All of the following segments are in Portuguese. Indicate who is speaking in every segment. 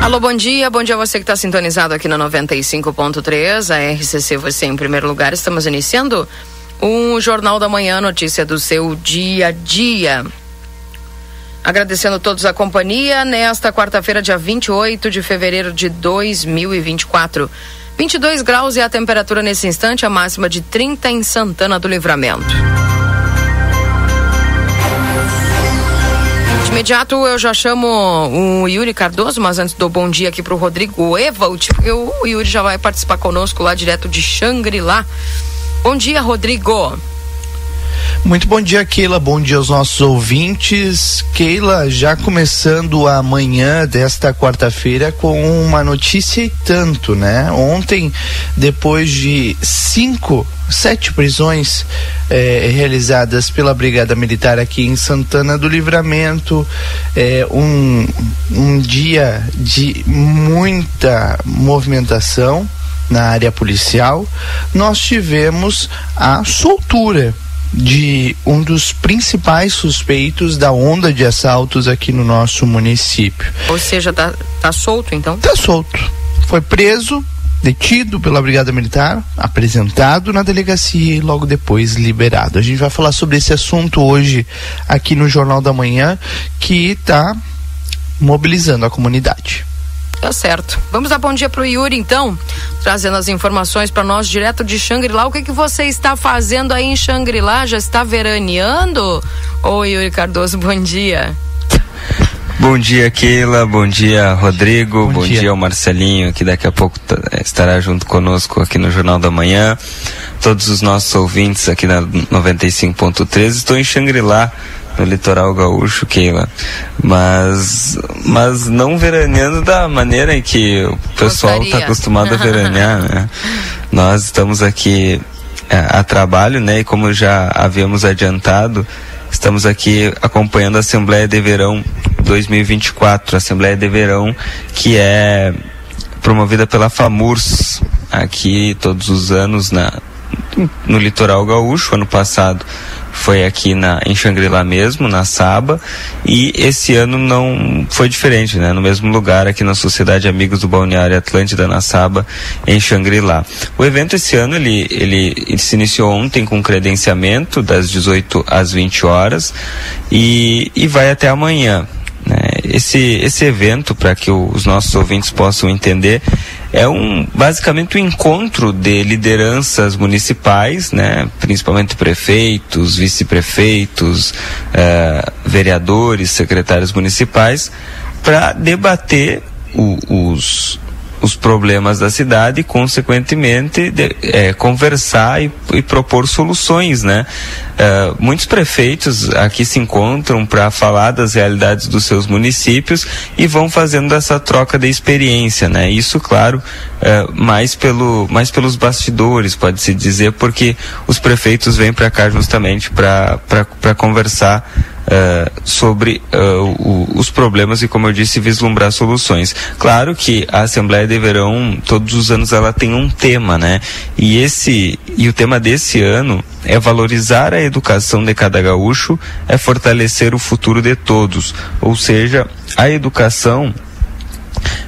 Speaker 1: Alô, bom dia. Bom dia a você que está sintonizado aqui na 95.3. A RCC você em primeiro lugar. Estamos iniciando um Jornal da Manhã, notícia do seu dia a dia. Agradecendo a todos a companhia nesta quarta-feira, dia 28 de fevereiro de 2024. 22 graus e a temperatura nesse instante, a máxima de 30 em Santana do Livramento. De imediato eu já chamo o Yuri Cardoso, mas antes do bom dia aqui para o Rodrigo Evald, porque o Yuri já vai participar conosco lá direto de Xangri-Lá. Bom dia, Rodrigo.
Speaker 2: Muito bom dia, Keila. Bom dia aos nossos ouvintes. Keila, já começando a manhã desta quarta-feira com uma notícia e tanto, né? Ontem, depois de cinco, sete prisões eh, realizadas pela Brigada Militar aqui em Santana do Livramento, eh, um, um dia de muita movimentação na área policial, nós tivemos a soltura de um dos principais suspeitos da onda de assaltos aqui no nosso município.
Speaker 1: Ou seja, tá, tá solto então?
Speaker 2: Tá solto. Foi preso, detido pela Brigada Militar, apresentado na delegacia e logo depois liberado. A gente vai falar sobre esse assunto hoje aqui no Jornal da Manhã, que está mobilizando a comunidade.
Speaker 1: Tá certo. Vamos dar bom dia pro Yuri, então, trazendo as informações para nós direto de Xangri-Lá. O que, que você está fazendo aí em Xangri-Lá? Já está veraneando? Oi, Yuri Cardoso, bom dia.
Speaker 3: Bom dia, Keila. Bom dia, Rodrigo. Bom, bom dia. dia ao Marcelinho, que daqui a pouco estará junto conosco aqui no Jornal da Manhã. Todos os nossos ouvintes aqui na 95.3. Estou em Xangri-Lá no litoral gaúcho, Keila. Mas, mas não veraneando da maneira em que o pessoal está acostumado a veranear, né? Nós estamos aqui é, a trabalho, né? E como já havíamos adiantado, estamos aqui acompanhando a Assembleia de Verão 2024, a Assembleia de Verão que é promovida pela FAMURS aqui todos os anos na, no litoral gaúcho. Ano passado foi aqui na, em Xangri-Lá mesmo, na Saba, e esse ano não foi diferente, né? No mesmo lugar, aqui na Sociedade Amigos do Balneário Atlântida, na Saba, em Xangri-Lá. O evento esse ano, ele, ele, ele se iniciou ontem com credenciamento, das 18 às 20 horas, e, e vai até amanhã. Né? Esse, esse evento, para que os nossos ouvintes possam entender, é um basicamente um encontro de lideranças municipais, né, principalmente prefeitos, vice-prefeitos, eh, vereadores, secretários municipais, para debater o, os os problemas da cidade e, consequentemente, de, é, conversar e, e, propor soluções, né? Uh, muitos prefeitos aqui se encontram para falar das realidades dos seus municípios e vão fazendo essa troca de experiência, né? Isso, claro, uh, mais, pelo, mais pelos bastidores, pode-se dizer, porque os prefeitos vêm para cá justamente para conversar uh, sobre uh, o, os problemas e, como eu disse, vislumbrar soluções. Claro que a Assembleia de Verão, todos os anos, ela tem um tema, né? E esse e o tema desse ano é valorizar a educação de cada gaúcho, é fortalecer o futuro de todos. Ou seja, a educação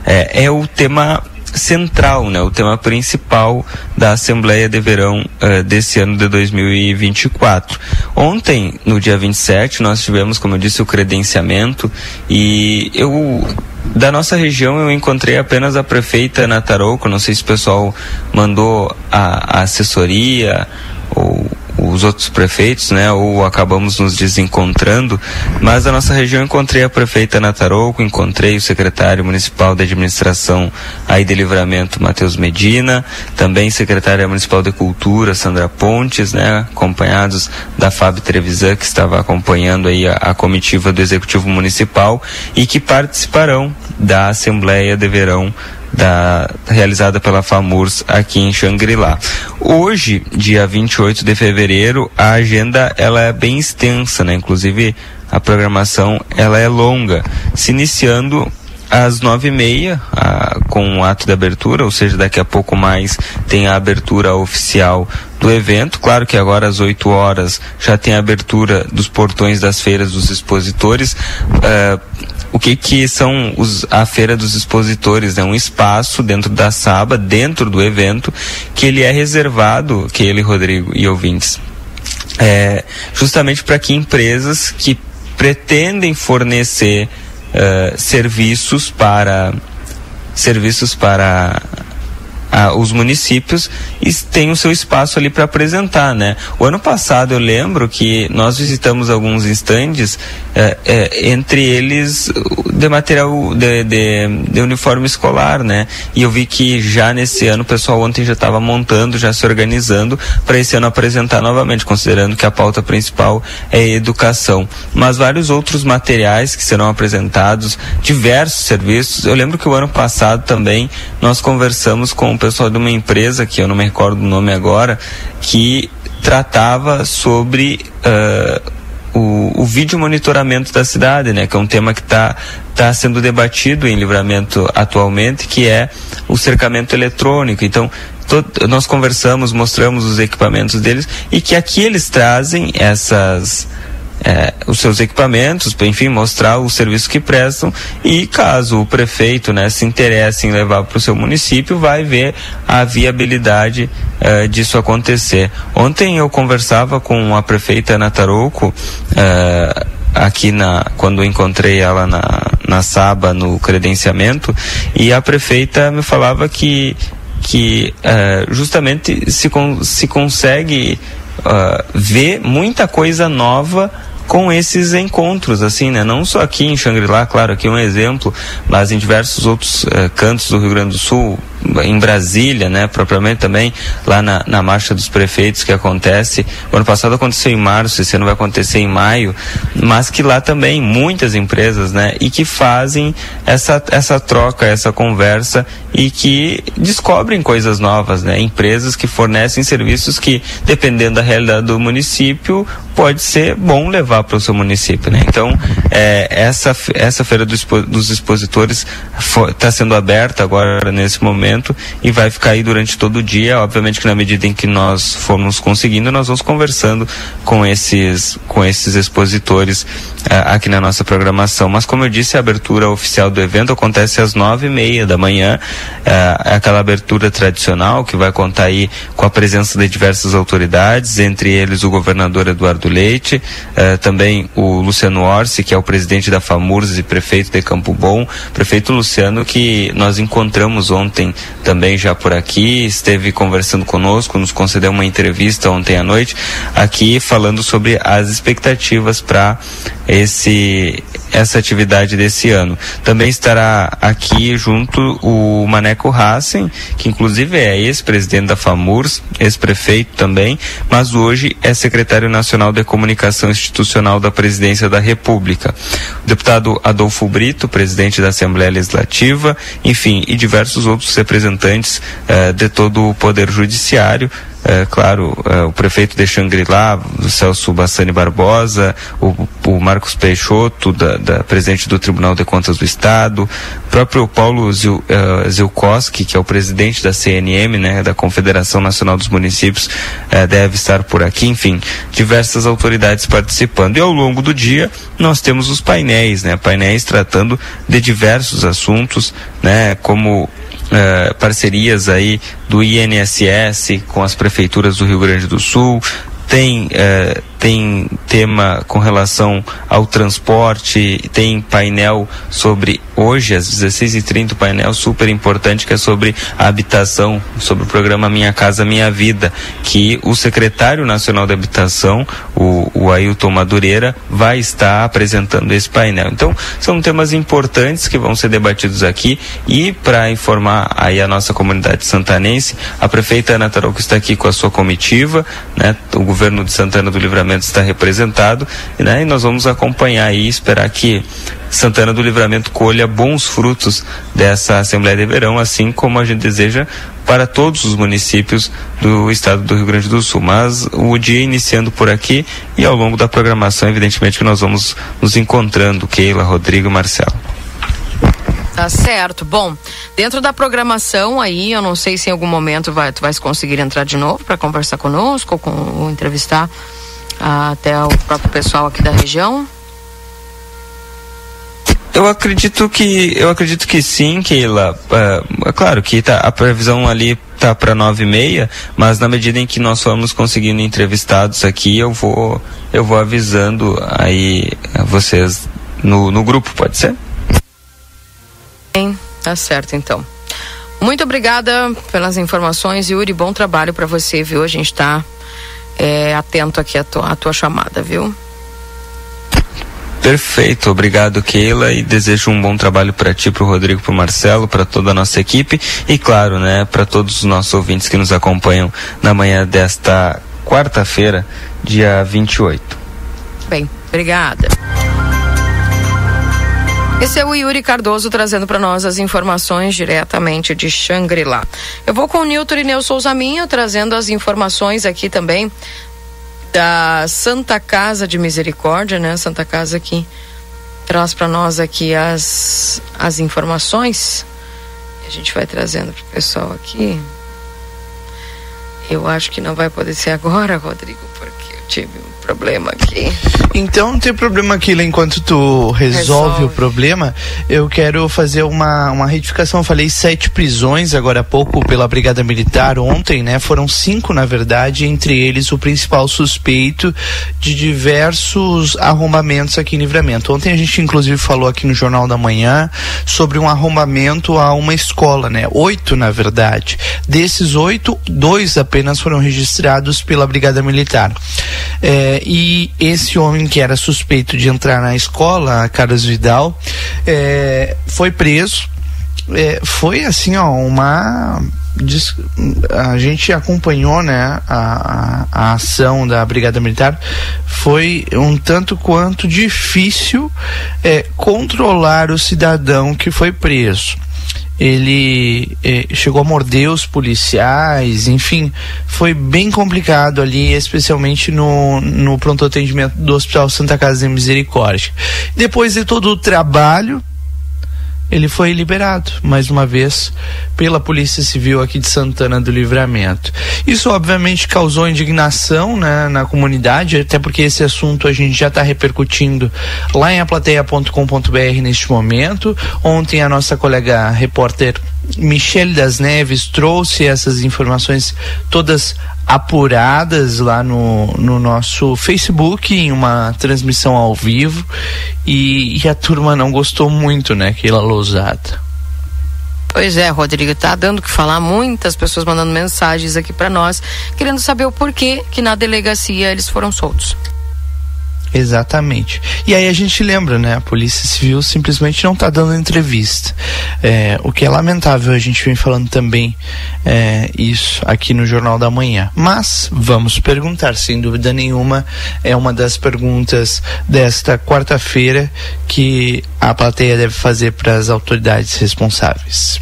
Speaker 3: é, é o tema central, né, o tema principal da Assembleia de Verão uh, desse ano de 2024. Ontem, no dia 27, nós tivemos, como eu disse, o credenciamento e eu da nossa região eu encontrei apenas a prefeita Natarouco, não sei se o pessoal mandou a, a assessoria ou os outros prefeitos, né, ou acabamos nos desencontrando, mas da nossa região encontrei a prefeita Natarouco, encontrei o secretário municipal de administração aí de livramento, Matheus Medina, também secretária municipal de cultura, Sandra Pontes, né, acompanhados da Fábio Trevisan, que estava acompanhando aí a, a comitiva do executivo municipal e que participarão da Assembleia de Verão da, realizada pela FAMURS aqui em Xangri-Lá. Hoje, dia 28 de fevereiro, a agenda ela é bem extensa, né? Inclusive a programação ela é longa, se iniciando às nove e meia, com o ato de abertura, ou seja, daqui a pouco mais tem a abertura oficial do evento. Claro que agora às 8 horas já tem a abertura dos portões das feiras dos expositores. Uh, o que que são os, a feira dos expositores? É um espaço dentro da Saba, dentro do evento, que ele é reservado, que ele, Rodrigo e ouvintes, é, justamente para que empresas que pretendem fornecer uh, serviços para serviços para ah, os municípios têm o seu espaço ali para apresentar, né? O ano passado eu lembro que nós visitamos alguns estandes, eh, eh, entre eles de material de, de, de, uniforme escolar, né? E eu vi que já nesse ano o pessoal ontem já estava montando, já se organizando para esse ano apresentar novamente, considerando que a pauta principal é educação. Mas vários outros materiais que serão apresentados, diversos serviços. Eu lembro que o ano passado também nós conversamos com pessoal de uma empresa, que eu não me recordo o nome agora, que tratava sobre uh, o, o vídeo monitoramento da cidade, né? Que é um tema que está tá sendo debatido em livramento atualmente, que é o cercamento eletrônico. Então, nós conversamos, mostramos os equipamentos deles e que aqui eles trazem essas é, os seus equipamentos, enfim, mostrar o serviço que prestam e caso o prefeito né, se interesse em levar para o seu município, vai ver a viabilidade é, disso acontecer. Ontem eu conversava com a prefeita Ana Tarouco, é, aqui na quando encontrei ela na, na Saba no credenciamento e a prefeita me falava que que uh, justamente se, con se consegue uh, ver muita coisa nova com esses encontros, assim, né? Não só aqui em Xangri-Lá, claro, aqui é um exemplo, mas em diversos outros uh, cantos do Rio Grande do Sul, em Brasília, né, propriamente também, lá na, na Marcha dos Prefeitos que acontece. O ano passado aconteceu em março, esse ano vai acontecer em maio, mas que lá também muitas empresas, né, e que fazem essa, essa troca, essa conversa e que descobrem coisas novas, né, empresas que fornecem serviços que, dependendo da realidade do município, pode ser bom levar para o seu município, né. Então, é, essa, essa feira do, dos expositores está sendo aberta agora nesse momento momento e vai ficar aí durante todo o dia. Obviamente que na medida em que nós formos conseguindo, nós vamos conversando com esses, com esses expositores uh, aqui na nossa programação. Mas como eu disse, a abertura oficial do evento acontece às nove e meia da manhã. Uh, é aquela abertura tradicional que vai contar aí com a presença de diversas autoridades, entre eles o governador Eduardo Leite, uh, também o Luciano Orsi, que é o presidente da FAMURS e prefeito de Campo Bom, prefeito Luciano que nós encontramos ontem também já por aqui, esteve conversando conosco, nos concedeu uma entrevista ontem à noite, aqui falando sobre as expectativas para esse essa atividade desse ano. Também estará aqui junto o Maneco Hassen, que inclusive é ex-presidente da FAMURS, ex-prefeito também, mas hoje é secretário nacional de comunicação institucional da presidência da República. O deputado Adolfo Brito, presidente da Assembleia Legislativa, enfim, e diversos outros representantes eh, de todo o Poder Judiciário, é, claro, é, o prefeito de Xangri-Lá, o Celso Bassani Barbosa, o, o Marcos Peixoto, da, da, presidente do Tribunal de Contas do Estado, próprio Paulo Zil, uh, Zilkowski, que é o presidente da CNM, né, da Confederação Nacional dos Municípios, uh, deve estar por aqui, enfim, diversas autoridades participando. E ao longo do dia, nós temos os painéis, né, painéis tratando de diversos assuntos, né, como Uh, parcerias aí do INSS com as prefeituras do Rio Grande do Sul, tem uh, tem tema com relação ao transporte, tem painel sobre, hoje às 16h30, um painel super importante que é sobre a habitação, sobre o programa Minha Casa Minha Vida, que o secretário nacional de habitação, o, o Ailton Madureira, vai estar apresentando esse painel. Então, são temas importantes que vão ser debatidos aqui e para informar aí a nossa comunidade santanense, a prefeita Ana Tarouco está aqui com a sua comitiva, né, o governo de Santana do Livramento Está representado, né? E nós vamos acompanhar e esperar que Santana do Livramento colha bons frutos dessa Assembleia de Verão, assim como a gente deseja para todos os municípios do estado do Rio Grande do Sul. Mas o dia iniciando por aqui e ao longo da programação, evidentemente que nós vamos nos encontrando, Keila, Rodrigo e Marcelo.
Speaker 1: Tá certo. Bom, dentro da programação aí, eu não sei se em algum momento vai, tu vais conseguir entrar de novo para conversar conosco, com, ou entrevistar até o próprio pessoal aqui da região.
Speaker 3: Eu acredito que eu acredito que sim, Keila. É, é claro que tá, a previsão ali tá para nove e meia, mas na medida em que nós formos conseguindo entrevistados aqui, eu vou eu vou avisando aí vocês no, no grupo, pode ser?
Speaker 1: Bem, tá certo então. Muito obrigada pelas informações, Yuri. Bom trabalho para você, viu? A gente tá é, atento aqui à tua, à tua chamada, viu?
Speaker 3: Perfeito, obrigado Keila e desejo um bom trabalho para ti, para o Rodrigo, para o Marcelo, para toda a nossa equipe e claro, né, para todos os nossos ouvintes que nos acompanham na manhã desta quarta-feira, dia 28.
Speaker 1: Bem, obrigada. Esse é o Yuri Cardoso trazendo para nós as informações diretamente de Xangri-Lá. Eu vou com o Nilton Ineu Souza Minha trazendo as informações aqui também da Santa Casa de Misericórdia, né? Santa Casa que traz para nós aqui as, as informações. A gente vai trazendo pro pessoal aqui. Eu acho que não vai poder ser agora, Rodrigo, porque eu tive um problema aqui.
Speaker 2: Então não tem problema aqui, enquanto tu resolve, resolve, o problema, eu quero fazer uma, uma retificação. Eu falei sete prisões agora há pouco pela Brigada Militar ontem, né? Foram cinco, na verdade, entre eles o principal suspeito de diversos arrombamentos aqui em Livramento. Ontem a gente inclusive falou aqui no Jornal da Manhã sobre um arrombamento a uma escola, né? Oito, na verdade. Desses oito, dois apenas foram registrados pela Brigada Militar. É, e esse homem que era suspeito de entrar na escola, Carlos Vidal, é, foi preso. É, foi assim, ó, uma a gente acompanhou né, a, a, a, ação da Brigada Militar, foi um tanto quanto difícil é, controlar o cidadão que foi preso ele eh, chegou a morder os policiais, enfim, foi bem complicado ali, especialmente no, no pronto atendimento do Hospital Santa Casa de Misericórdia. Depois de todo o trabalho, ele foi liberado, mais uma vez, pela Polícia Civil aqui de Santana do Livramento. Isso, obviamente, causou indignação né, na comunidade, até porque esse assunto a gente já está repercutindo lá em aplateia.com.br neste momento. Ontem, a nossa colega repórter Michele das Neves trouxe essas informações todas apuradas lá no, no nosso Facebook em uma transmissão ao vivo e, e a turma não gostou muito, né, aquela lousada.
Speaker 1: Pois é, Rodrigo, tá dando o que falar, muitas pessoas mandando mensagens aqui para nós, querendo saber o porquê que na delegacia eles foram soltos.
Speaker 2: Exatamente. E aí a gente lembra, né? A Polícia Civil simplesmente não está dando entrevista. É, o que é lamentável, a gente vem falando também é, isso aqui no Jornal da Manhã. Mas vamos perguntar, sem dúvida nenhuma, é uma das perguntas desta quarta-feira que a plateia deve fazer para as autoridades responsáveis.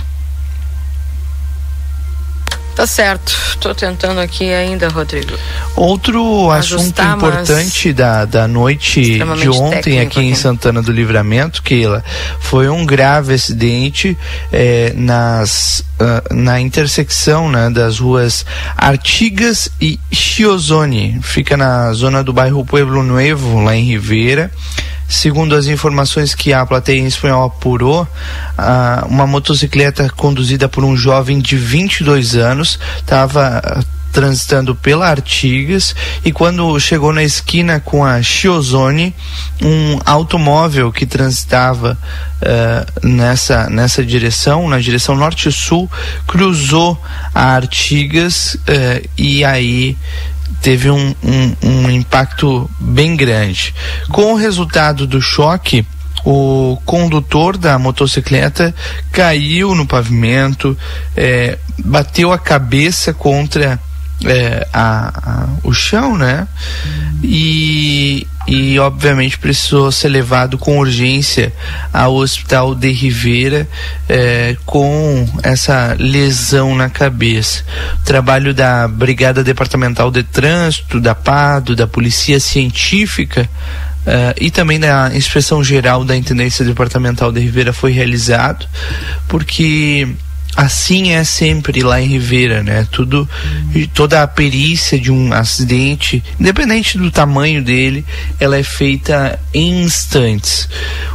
Speaker 1: Tá certo. Estou tentando aqui ainda, Rodrigo.
Speaker 2: Outro assunto importante da, da noite de ontem aqui em Santana do Livramento, Keila, foi um grave acidente eh, nas, uh, na intersecção né, das ruas Artigas e Chiozone. Fica na zona do bairro Pueblo Nuevo, lá em Ribeira. Segundo as informações que a plateia em espanhol apurou, ah, uma motocicleta conduzida por um jovem de 22 anos estava transitando pela Artigas e quando chegou na esquina com a Chiozone, um automóvel que transitava uh, nessa, nessa direção, na direção norte-sul, cruzou a Artigas uh, e aí teve um, um, um impacto bem grande. Com o resultado do choque, o condutor da motocicleta caiu no pavimento, é, bateu a cabeça contra é, a, a, o chão, né? E, e obviamente precisou ser levado com urgência ao hospital de Ribeira é, com essa lesão na cabeça. O trabalho da Brigada Departamental de Trânsito, da PADO, da Polícia Científica Uh, e também da inspeção geral da Intendência Departamental de Ribeira foi realizado, porque assim é sempre lá em Ribeira, né? Tudo, toda a perícia de um acidente, independente do tamanho dele, ela é feita em instantes.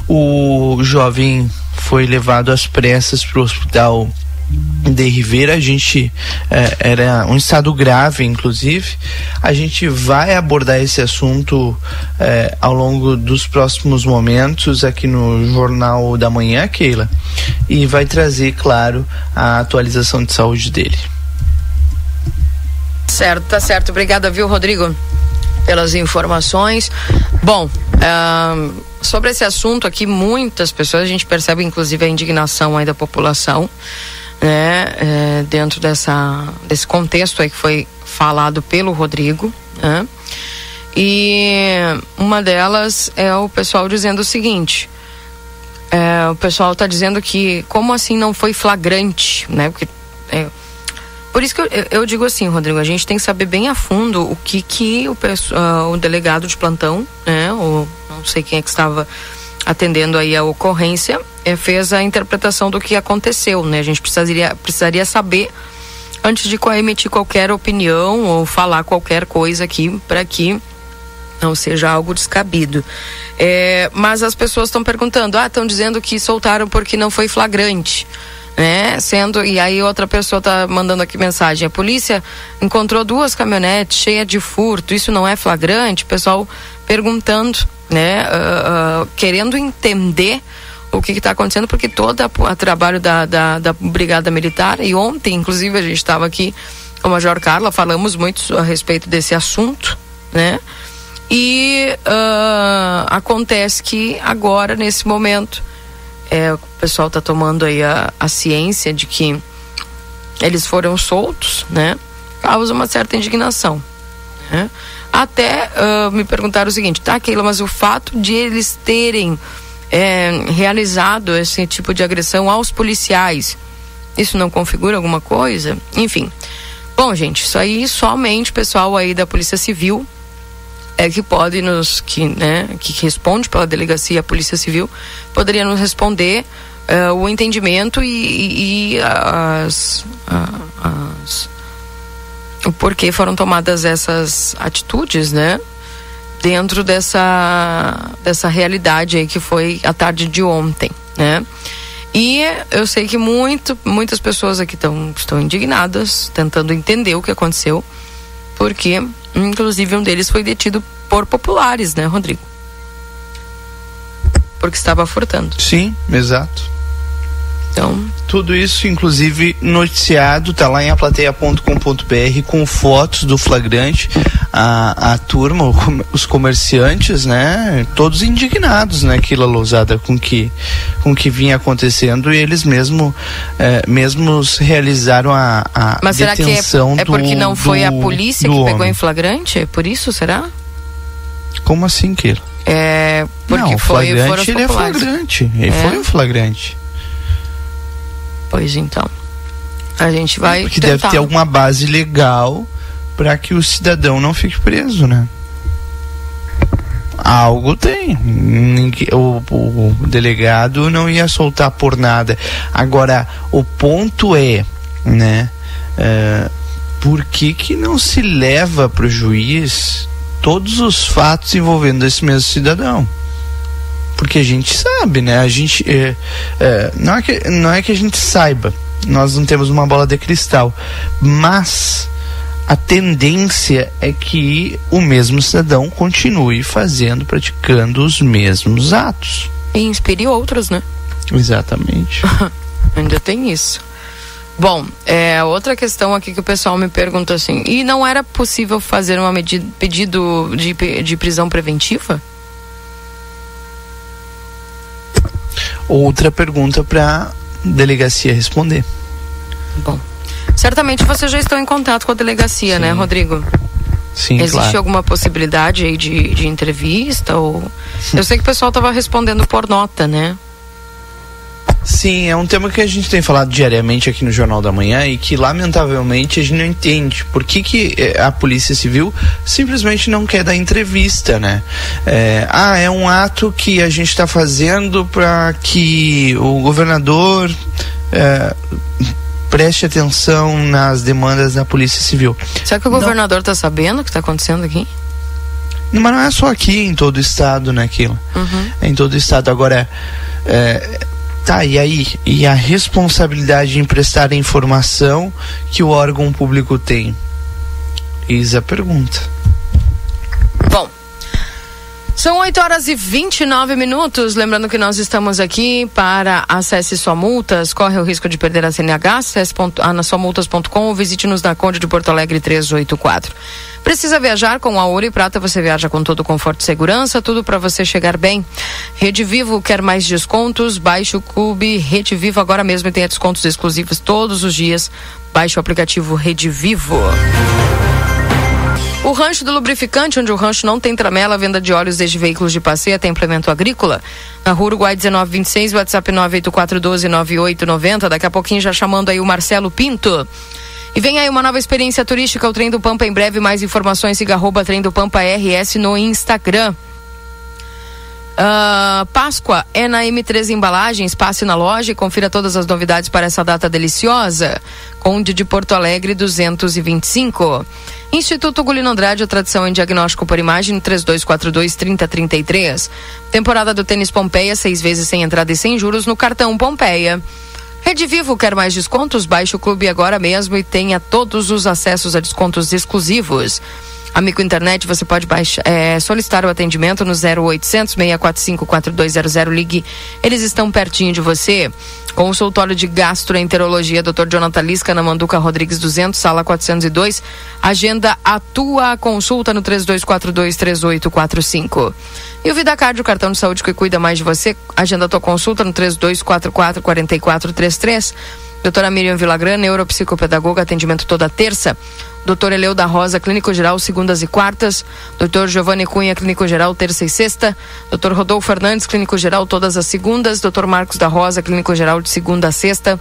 Speaker 2: O jovem foi levado às pressas para o hospital de Ribeira, a gente é, era um estado grave, inclusive. A gente vai abordar esse assunto é, ao longo dos próximos momentos aqui no Jornal da Manhã, Keila, e vai trazer, claro, a atualização de saúde dele.
Speaker 1: Certo, tá certo. Obrigada, viu, Rodrigo, pelas informações. Bom, uh, sobre esse assunto aqui, muitas pessoas, a gente percebe inclusive a indignação aí da população né, é, dentro dessa, desse contexto aí que foi falado pelo Rodrigo, né? E uma delas é o pessoal dizendo o seguinte: é, o pessoal está dizendo que como assim não foi flagrante, né? Porque, é, por isso que eu, eu, digo assim, Rodrigo, a gente tem que saber bem a fundo o que que o, uh, o delegado de plantão, né? Ou não sei quem é que estava atendendo aí a ocorrência, é, fez a interpretação do que aconteceu, né? A gente precisaria, precisaria saber antes de emitir qualquer opinião ou falar qualquer coisa aqui para que não seja algo descabido. É, mas as pessoas estão perguntando, ah, estão dizendo que soltaram porque não foi flagrante. Né? Sendo, e aí outra pessoa está mandando aqui mensagem, a polícia encontrou duas caminhonetes cheias de furto, isso não é flagrante? O pessoal perguntando, né? Uh, uh, querendo entender o que está acontecendo, porque todo o trabalho da, da, da, Brigada Militar, e ontem, inclusive, a gente estava aqui com o Major Carla, falamos muito a respeito desse assunto, né? E uh, acontece que agora, nesse momento, é, o pessoal está tomando aí a, a ciência de que eles foram soltos, né? Causa uma certa indignação, né? Até uh, me perguntaram o seguinte, tá, Keila, mas o fato de eles terem é, realizado esse tipo de agressão aos policiais, isso não configura alguma coisa? Enfim. Bom, gente, isso aí somente o pessoal aí da Polícia Civil é que pode nos que né que responde pela delegacia a polícia civil poderia nos responder uh, o entendimento e, e, e as, as, o porquê foram tomadas essas atitudes, né? Dentro dessa, dessa realidade aí que foi a tarde de ontem, né? E eu sei que muito, muitas pessoas aqui tão, estão indignadas, tentando entender o que aconteceu, porque, inclusive, um deles foi detido por populares, né, Rodrigo? Porque estava furtando.
Speaker 2: Sim, exato.
Speaker 1: Então,
Speaker 2: tudo isso, inclusive, noticiado, tá lá em aplateia.com.br com fotos do flagrante, a, a turma, os comerciantes, né? Todos indignados, né, Quila Lousada, com que, com que vinha acontecendo e eles mesmo, é, mesmos realizaram a, a
Speaker 1: Mas será que é, é porque não foi
Speaker 2: do,
Speaker 1: a polícia que pegou em flagrante? É por isso, será?
Speaker 2: Como assim, Quila?
Speaker 1: É, porque
Speaker 2: não,
Speaker 1: foi,
Speaker 2: flagrante, ele é flagrante. Ele é. foi um flagrante.
Speaker 1: Pois então. A gente vai.
Speaker 2: Porque tentar. deve ter alguma base legal para que o cidadão não fique preso, né? Algo tem. O, o, o, delegado não ia soltar por nada. Agora, o ponto é, né? É, por que, que não se leva para o juiz todos os fatos envolvendo esse mesmo cidadão? Porque a gente sabe, né? A gente é, é, não é que não é que a gente saiba, nós não temos uma bola de cristal, mas a tendência é que o mesmo cidadão continue fazendo, praticando os mesmos atos.
Speaker 1: E inspire outros, né?
Speaker 2: Exatamente.
Speaker 1: Ainda tem isso. Bom, é, outra questão aqui que o pessoal me pergunta assim, e não era possível fazer um pedido de, de prisão preventiva?
Speaker 2: Outra pergunta para delegacia responder.
Speaker 1: Bom, Certamente vocês já estão em contato com a delegacia, né, Sim. né, Rodrigo?
Speaker 2: Sim,
Speaker 1: Existe
Speaker 2: claro.
Speaker 1: alguma possibilidade aí de, de entrevista? Ou... Eu sei que o pessoal estava respondendo por nota, né?
Speaker 2: Sim, é um tema que a gente tem falado diariamente aqui no Jornal da Manhã e que, lamentavelmente, a gente não entende. Por que, que eh, a Polícia Civil simplesmente não quer dar entrevista, né? É, ah, é um ato que a gente está fazendo para que o governador. É, preste atenção nas demandas da Polícia Civil.
Speaker 1: Será que o governador está sabendo o que está acontecendo aqui?
Speaker 2: Mas não é só aqui, em todo o estado, né, Kila?
Speaker 1: Uhum.
Speaker 2: É em todo o estado. Agora, é, tá, e aí? E a responsabilidade em prestar a informação que o órgão público tem? Eis a pergunta.
Speaker 1: São 8 horas e 29 minutos. Lembrando que nós estamos aqui para acesse sua multas, corre o risco de perder a CNH, acesse anassomultas.com ou visite-nos na Conde de Porto Alegre 384. Precisa viajar com a Ouro e Prata, você viaja com todo conforto e segurança, tudo para você chegar bem. Rede Vivo quer mais descontos? Baixe o Clube Rede Vivo agora mesmo e tenha descontos exclusivos todos os dias. Baixe o aplicativo Rede Vivo. O rancho do lubrificante, onde o rancho não tem tramela, venda de óleos desde veículos de passeio até implemento agrícola. Na rua Uruguai 1926, WhatsApp 984129890. Daqui a pouquinho já chamando aí o Marcelo Pinto. E vem aí uma nova experiência turística, o Trem do Pampa. Em breve, mais informações, siga arroba Trem do Pampa RS no Instagram. Uh, Páscoa é na M3 Embalagens. Passe na loja e confira todas as novidades para essa data deliciosa. Conde de Porto Alegre 225. Instituto Gulino Andrade, a tradição em diagnóstico por imagem 3242-3033. Temporada do tênis Pompeia, seis vezes sem entrada e sem juros no cartão Pompeia. Rede Vivo quer mais descontos? Baixe o clube agora mesmo e tenha todos os acessos a descontos exclusivos. Amigo Internet, você pode baixar, é, solicitar o atendimento no 0800 645 4200. Ligue, eles estão pertinho de você. Consultório de Gastroenterologia, Dr. Jonathan Lisca, na Manduca Rodrigues 200, sala 402. Agenda a tua consulta no 32423845. E o Vidacard, o cartão de saúde que cuida mais de você. Agenda a tua consulta no 3244 4433. Doutora Miriam Villagrã, neuropsicopedagoga, atendimento toda terça. Doutor Eleu da Rosa, Clínico Geral, segundas e quartas. Doutor Giovanni Cunha, Clínico Geral, terça e sexta. Doutor Rodolfo Fernandes, Clínico Geral, todas as segundas. Doutor Marcos da Rosa, Clínico Geral, de segunda a sexta.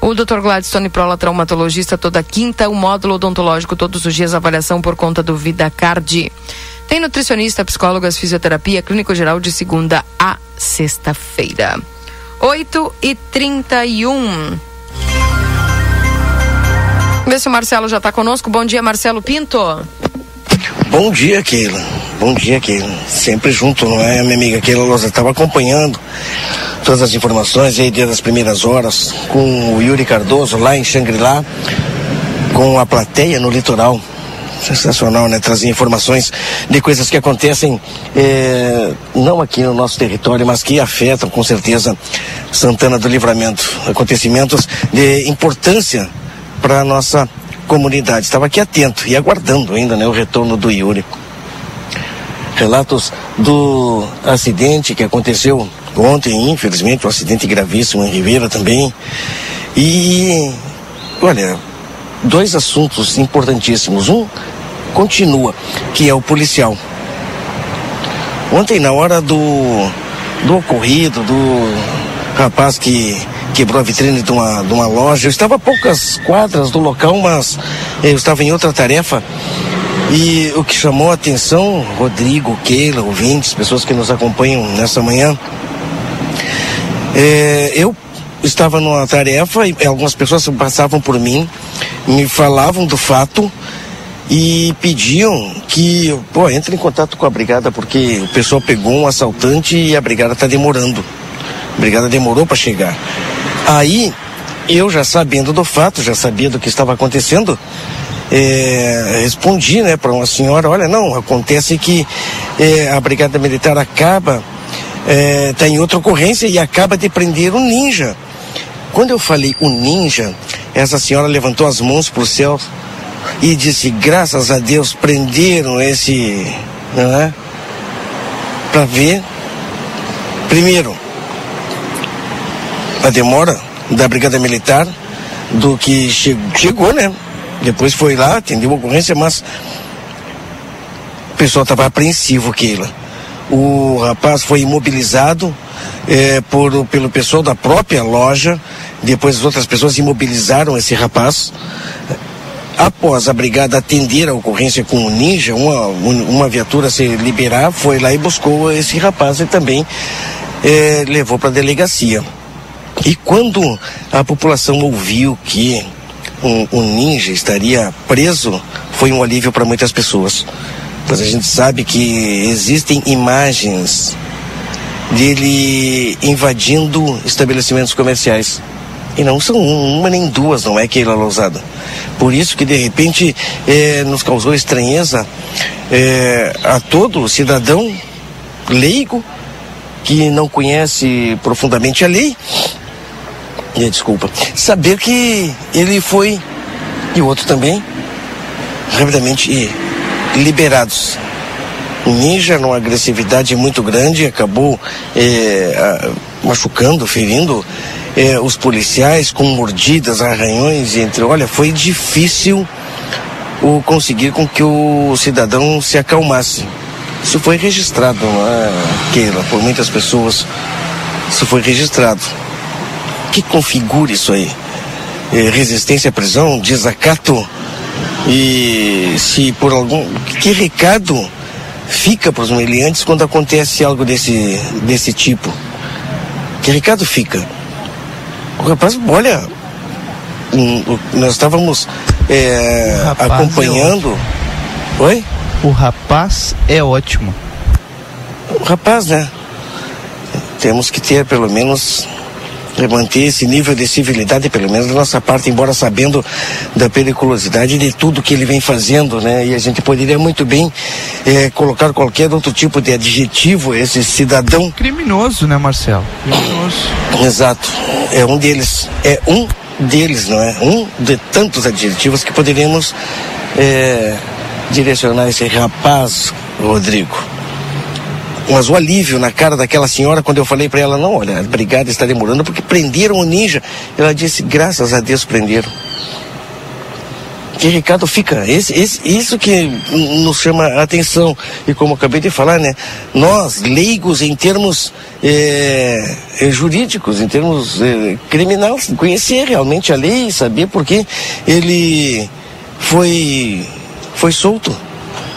Speaker 1: O doutor Gladstone Prola, traumatologista, toda quinta. O módulo odontológico, todos os dias, avaliação por conta do VidaCard. Tem nutricionista, psicólogas, fisioterapia, Clínico Geral, de segunda a sexta-feira. 8 e 31 Vê se o Marcelo já está conosco. Bom dia, Marcelo Pinto.
Speaker 4: Bom dia, Keila. Bom dia, Keila. Sempre junto, não é, minha amiga Keila Loza? Estava acompanhando todas as informações aí desde as primeiras horas com o Yuri Cardoso lá em Xangri-Lá, com a plateia no litoral. Sensacional, né? Trazer informações de coisas que acontecem eh, não aqui no nosso território, mas que afetam com certeza Santana do Livramento. Acontecimentos de importância para a nossa comunidade. Estava aqui atento e aguardando ainda né, o retorno do Yuri. Relatos do acidente que aconteceu ontem, infelizmente, um acidente gravíssimo em Ribeira também. E, olha, dois assuntos importantíssimos. Um continua, que é o policial. Ontem, na hora do, do ocorrido, do rapaz que quebrou a vitrine de uma, de uma loja. Eu estava a poucas quadras do local, mas eu estava em outra tarefa. E o que chamou a atenção, Rodrigo, Keila, ouvintes, pessoas que nos acompanham nessa manhã, é, eu estava numa tarefa e algumas pessoas passavam por mim, me falavam do fato e pediam que, pô, entre em contato com a brigada porque o pessoal pegou um assaltante e a brigada está demorando. Brigada demorou para chegar. Aí, eu já sabendo do fato, já sabia do que estava acontecendo, é, respondi né, para uma senhora, olha, não, acontece que é, a Brigada Militar acaba, é, tá em outra ocorrência e acaba de prender um ninja. Quando eu falei o ninja, essa senhora levantou as mãos para o céu e disse, graças a Deus prenderam esse, né, para ver. Primeiro, a demora da Brigada Militar do que che chegou, né? Depois foi lá, atendeu a ocorrência, mas o pessoal estava apreensivo, Keila. O rapaz foi imobilizado é, por, pelo pessoal da própria loja. Depois as outras pessoas imobilizaram esse rapaz. Após a brigada atender a ocorrência com o ninja, uma, uma viatura se liberar, foi lá e buscou esse rapaz e também é, levou para a delegacia. E quando a população ouviu que um, um ninja estaria preso, foi um alívio para muitas pessoas. Pois a gente sabe que existem imagens dele invadindo estabelecimentos comerciais. E não são uma nem duas, não é Keila Lousada. Por isso que de repente eh, nos causou estranheza eh, a todo cidadão leigo que não conhece profundamente a lei, e desculpa, saber que ele foi e o outro também rapidamente liberados. Ninja, numa agressividade muito grande, acabou eh, machucando, ferindo eh, os policiais com mordidas, arranhões, entre. Olha, foi difícil o conseguir com que o cidadão se acalmasse. Isso foi registrado, é, Keila, por muitas pessoas. Isso foi registrado. Que configura isso aí? É, resistência à prisão, desacato e se por algum. Que recado fica para os meliantes quando acontece algo desse, desse tipo? Que recado fica? O rapaz, olha, um, nós estávamos é, acompanhando.
Speaker 2: É Oi? O rapaz é ótimo.
Speaker 4: O rapaz, né? Temos que ter pelo menos manter esse nível de civilidade, pelo menos da nossa parte, embora sabendo da periculosidade de tudo que ele vem fazendo, né? E a gente poderia muito bem é, colocar qualquer outro tipo de adjetivo a esse cidadão.
Speaker 2: Criminoso, né, Marcelo? Criminoso.
Speaker 4: Exato. É um deles. É um deles, não é? Um de tantos adjetivos que poderíamos é, direcionar esse rapaz, Rodrigo mas o alívio na cara daquela senhora quando eu falei para ela, não, olha, a brigada está demorando porque prenderam o ninja. Ela disse, graças a Deus prenderam. Que recado fica? Esse, esse, isso que nos chama a atenção. E como acabei de falar, né? Nós, leigos em termos é, jurídicos, em termos é, criminais, conhecer realmente a lei, saber por que ele foi, foi solto.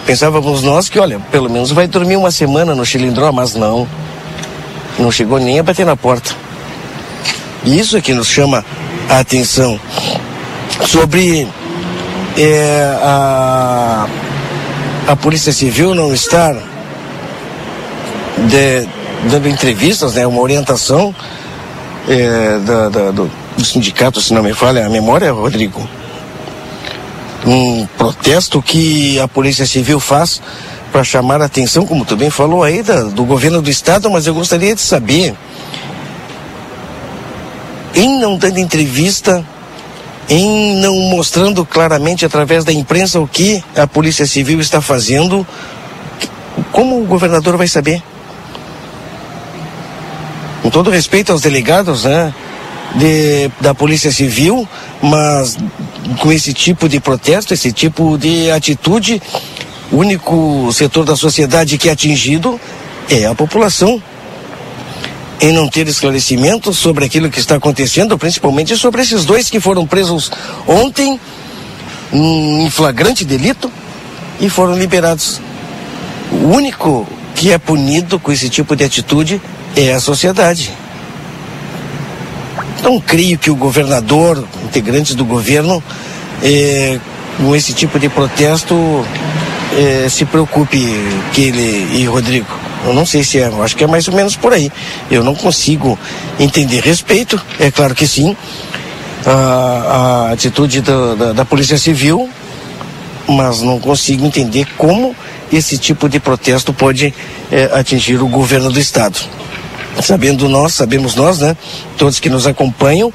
Speaker 4: Pensávamos nós que, olha, pelo menos vai dormir uma semana no Chilindró, mas não. Não chegou nem a bater na porta. E isso é que nos chama a atenção sobre é, a, a Polícia Civil não estar de, dando entrevistas, né, uma orientação é, da, da, do, do sindicato, se não me falha a memória, Rodrigo um protesto que a Polícia Civil faz para chamar a atenção, como tu bem falou aí, da, do governo do estado, mas eu gostaria de saber, em não dando entrevista, em não mostrando claramente através da imprensa o que a Polícia Civil está fazendo, como o governador vai saber? Com todo respeito aos delegados, né? De, da Polícia Civil, mas com esse tipo de protesto, esse tipo de atitude, o único setor da sociedade que é atingido é a população. Em não ter esclarecimento sobre aquilo que está acontecendo, principalmente sobre esses dois que foram presos ontem em flagrante delito e foram liberados. O único que é punido com esse tipo de atitude é a sociedade. Não creio que o governador, integrantes do governo, eh, com esse tipo de protesto, eh, se preocupe que ele e Rodrigo. Eu não sei se é, acho que é mais ou menos por aí. Eu não consigo entender. Respeito, é claro que sim, a, a atitude da, da, da Polícia Civil, mas não consigo entender como esse tipo de protesto pode eh, atingir o governo do Estado sabendo nós, sabemos nós, né? Todos que nos acompanham,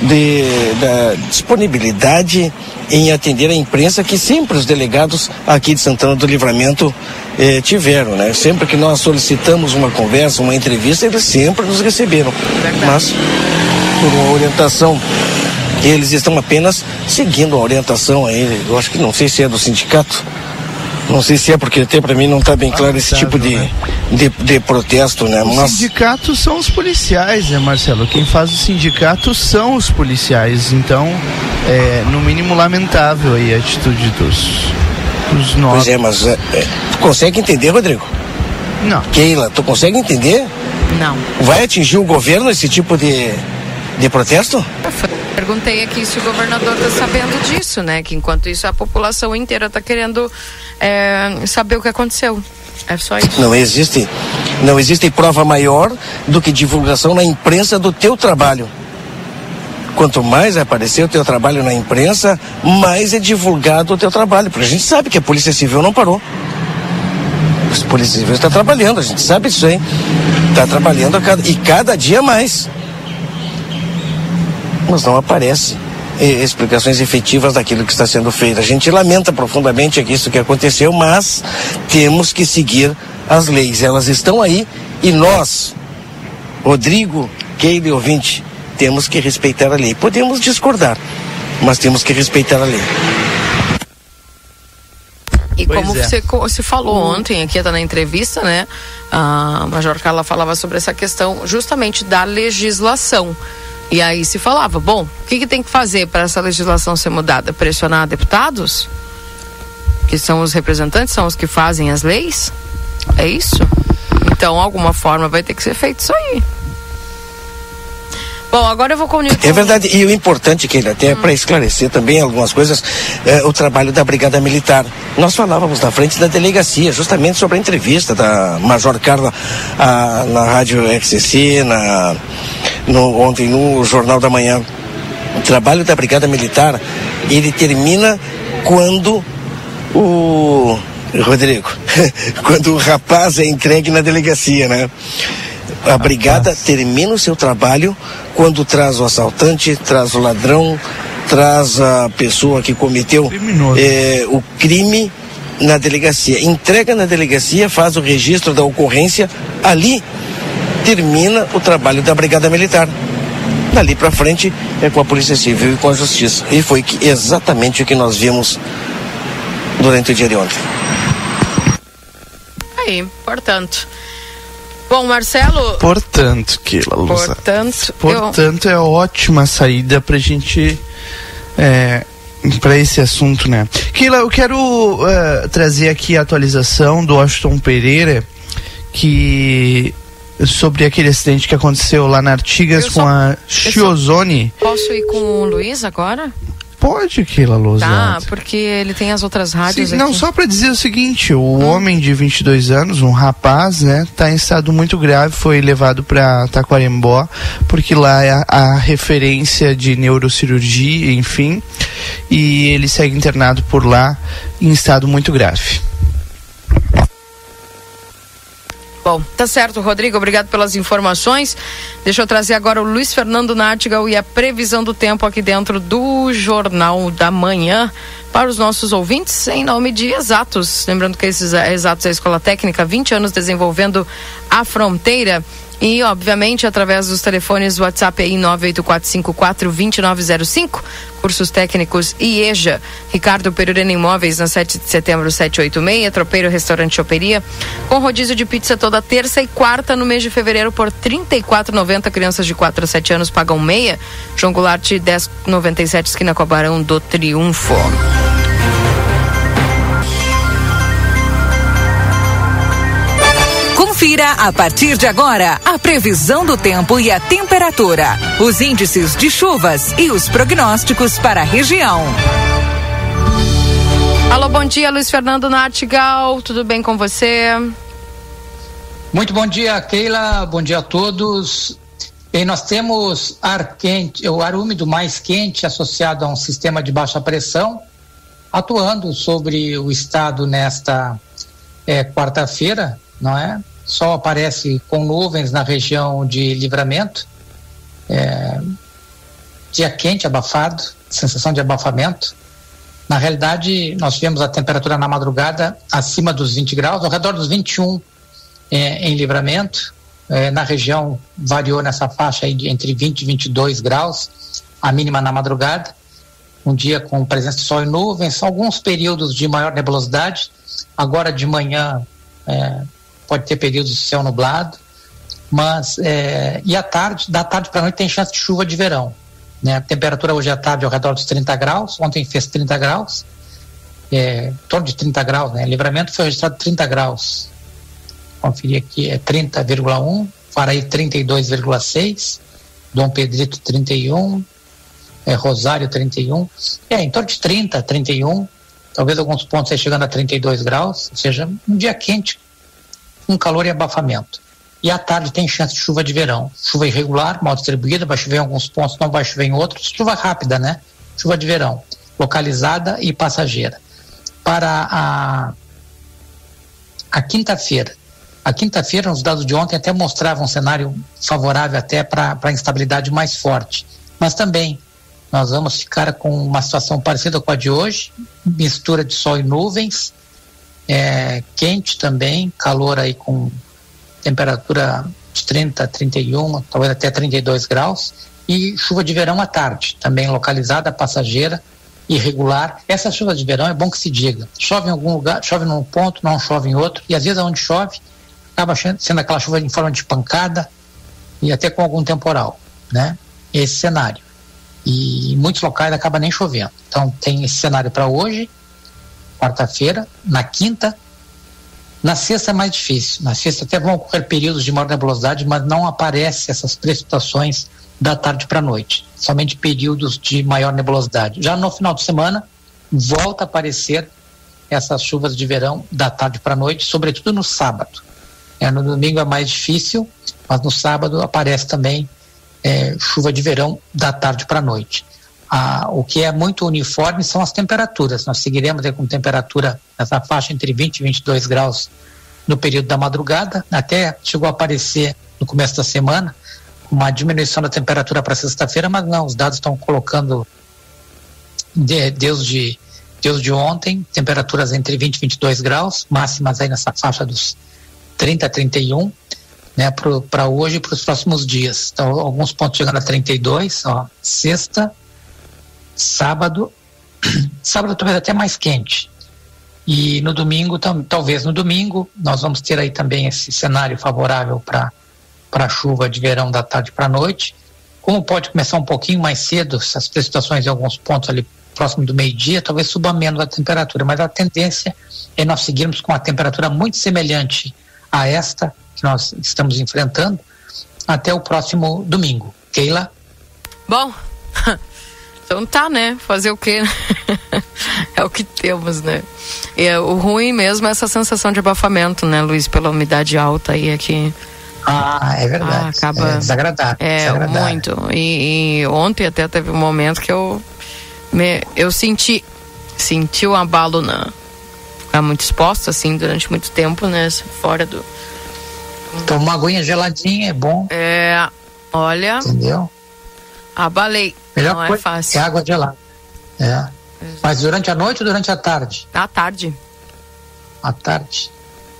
Speaker 4: de, da disponibilidade em atender a imprensa que sempre os delegados aqui de Santana do Livramento eh, tiveram, né? Sempre que nós solicitamos uma conversa, uma entrevista, eles sempre nos receberam. Mas, por uma orientação Eles estão apenas seguindo a orientação aí, eu acho que não sei se é do sindicato, não sei se é porque até para mim não está bem claro esse tipo de, né? de, de, protesto, né?
Speaker 2: Os Mas... sindicatos são os policiais, né, Marcelo? Quem faz o sindicato são os policiais. Então, é no mínimo lamentável aí a atitude dos, dos
Speaker 4: nós. Pois é, mas é, é, tu consegue entender, Rodrigo?
Speaker 2: Não.
Speaker 4: Keila, tu consegue entender?
Speaker 1: Não.
Speaker 4: Vai atingir o governo esse tipo de, de protesto?
Speaker 1: Perguntei aqui se o governador está sabendo disso, né? Que enquanto isso a população inteira está querendo é, saber o que aconteceu. É só isso.
Speaker 4: Não existe, não existe prova maior do que divulgação na imprensa do teu trabalho. Quanto mais aparecer o teu trabalho na imprensa, mais é divulgado o teu trabalho. Porque a gente sabe que a Polícia Civil não parou. A Polícia Civil está trabalhando, a gente sabe disso, hein? Está trabalhando cada, e cada dia mais. Mas não aparece explicações efetivas daquilo que está sendo feito. A gente lamenta profundamente isso que aconteceu, mas temos que seguir as leis. Elas estão aí e nós, Rodrigo, Keile ouvinte, temos que respeitar a lei. Podemos discordar, mas temos que respeitar a lei.
Speaker 1: E pois como é. você, você falou ontem, aqui está na entrevista, né? A Major Carla falava sobre essa questão justamente da legislação. E aí se falava, bom, o que, que tem que fazer para essa legislação ser mudada? Pressionar deputados? Que são os representantes, são os que fazem as leis? É isso? Então, alguma forma vai ter que ser feito isso aí. Bom, agora eu vou com o Newton.
Speaker 4: É verdade, e o importante, que até hum. para esclarecer também algumas coisas, é, o trabalho da Brigada Militar. Nós falávamos na frente da delegacia, justamente sobre a entrevista da Major Carla a, na Rádio XCC, na, no, ontem no Jornal da Manhã. O trabalho da Brigada Militar, ele termina quando o. Rodrigo, quando o rapaz é entregue na delegacia, né? A brigada termina o seu trabalho quando traz o assaltante, traz o ladrão, traz a pessoa que cometeu é, o crime na delegacia. Entrega na delegacia, faz o registro da ocorrência, ali termina o trabalho da Brigada Militar. Dali para frente é com a Polícia Civil e com a Justiça. E foi que, exatamente o que nós vimos durante o dia de ontem.
Speaker 1: Aí, portanto. Bom, Marcelo.
Speaker 2: Portanto, Keila Lusa.
Speaker 1: Portanto,
Speaker 2: portanto eu... é ótima saída pra gente. É, para esse assunto, né? Keila, eu quero uh, trazer aqui a atualização do Washington Pereira, que sobre aquele acidente que aconteceu lá na Artigas só, com a Chiozone.
Speaker 1: Posso ir com o Luiz agora?
Speaker 2: Pode, Keila Lousada.
Speaker 1: Tá, porque ele tem as outras rádios
Speaker 2: Sim, Não, só para dizer o seguinte, o hum. homem de 22 anos, um rapaz, né, tá em estado muito grave, foi levado para Taquarembó, porque lá é a, a referência de neurocirurgia, enfim, e ele segue internado por lá em estado muito grave.
Speaker 1: Bom, tá certo, Rodrigo. Obrigado pelas informações. Deixa eu trazer agora o Luiz Fernando Nartigal e a previsão do tempo aqui dentro do Jornal da Manhã para os nossos ouvintes em nome de Exatos. Lembrando que esses Exatos é a Escola Técnica, 20 anos desenvolvendo a fronteira. E, obviamente, através dos telefones WhatsApp aí 984542905, cursos técnicos IEJA, Ricardo Perurena Imóveis, na 7 de setembro 786, Tropeiro Restaurante Choperia, com rodízio de pizza toda terça e quarta no mês de fevereiro por R$ 34,90. Crianças de 4 a 7 anos pagam meia. João Goulart, 10,97, esquina com a Barão do Triunfo.
Speaker 5: Confira a partir de agora a previsão do tempo e a temperatura, os índices de chuvas e os prognósticos para a região.
Speaker 1: Alô, bom dia, Luiz Fernando Nartigal, tudo bem com você?
Speaker 6: Muito bom dia, Keila, bom dia a todos. E nós temos ar quente, o ar úmido mais quente associado a um sistema de baixa pressão, atuando sobre o estado nesta é, quarta-feira, não é? Sol aparece com nuvens na região de livramento. É, dia quente, abafado, sensação de abafamento. Na realidade, nós tivemos a temperatura na madrugada acima dos 20 graus, ao redor dos 21 é, em livramento. É, na região variou nessa faixa de entre 20 e 22 graus. a mínima na madrugada. Um dia com presença de sol e nuvens, alguns períodos de maior nebulosidade. Agora de manhã é, pode ter períodos de céu nublado, mas é, e à tarde, da tarde para noite tem chance de chuva de verão. Né? A temperatura hoje à tarde é ao redor dos 30 graus, ontem fez 30 graus, é, em torno de 30 graus, né? Livramento foi registrado 30 graus. Conferir aqui, é 30,1, Paraí 32,6, Dom Pedrito 31, é, Rosário 31, é, em torno de 30, 31, talvez alguns pontos aí chegando a 32 graus, ou seja, um dia quente, com calor e abafamento. E à tarde tem chance de chuva de verão. Chuva irregular, mal distribuída, vai chover em alguns pontos, não vai chover em outros. Chuva rápida, né? Chuva de verão, localizada e passageira. Para a, a quinta-feira. A quinta-feira, os dados de ontem até mostravam um cenário favorável até para a instabilidade mais forte. Mas também nós vamos ficar com uma situação parecida com a de hoje, mistura de sol e nuvens, é, quente também, calor aí com temperatura de 30, 31, talvez até 32 graus, e chuva de verão à tarde, também localizada, passageira, irregular. Essa chuva de verão é bom que se diga. Chove em algum lugar, chove num ponto, não chove em outro, e às vezes onde chove, acaba sendo aquela chuva em forma de pancada e até com algum temporal, né? Esse cenário. E em muitos locais acaba nem chovendo. Então tem esse cenário para hoje, quarta-feira, na quinta, na sexta é mais difícil. Na sexta até vão ocorrer períodos de maior nebulosidade, mas não aparecem essas precipitações da tarde para a noite. Somente períodos de maior nebulosidade. Já no final de semana, volta a aparecer essas chuvas de verão da tarde para a noite, sobretudo no sábado. É, no domingo é mais difícil, mas no sábado aparece também é, chuva de verão da tarde para a noite. O que é muito uniforme são as temperaturas. Nós seguiremos com temperatura nessa faixa entre 20 e 22 graus no período da madrugada. Até chegou a aparecer no começo da semana uma diminuição da temperatura para sexta-feira, mas não, os dados estão colocando de, Deus de Deus de ontem, temperaturas entre 20 e 22 graus, máximas aí nessa faixa dos 30 a 31, né, para hoje e para os próximos dias. Então, alguns pontos chegando a 32, ó, sexta, sábado, sábado talvez até mais quente. E no domingo, tam, talvez no domingo, nós vamos ter aí também esse cenário favorável para para chuva de verão da tarde para a noite. Como pode começar um pouquinho mais cedo, essas precipitações em alguns pontos ali próximo do meio-dia, talvez suba menos a temperatura, mas a tendência é nós seguirmos com uma temperatura muito semelhante a esta que nós estamos enfrentando até o próximo domingo. Keila?
Speaker 1: Bom, Então tá, né? Fazer o quê? é o que temos, né? E é, o ruim mesmo é essa sensação de abafamento, né, Luiz, pela umidade alta aí aqui.
Speaker 6: Ah, é verdade. Ah, acaba... É desagradável. É,
Speaker 1: desagradável. muito. E, e, ontem até teve um momento que eu me, eu senti senti o abalo na ficar muito exposta assim durante muito tempo, né, fora do
Speaker 6: Toma uma aguinha geladinha, é bom.
Speaker 1: É, olha.
Speaker 6: Entendeu?
Speaker 1: Abalei. Melhor não é coisa é fácil.
Speaker 6: É água gelada. É. Mas durante a noite ou durante a tarde?
Speaker 1: À tarde.
Speaker 6: À tarde.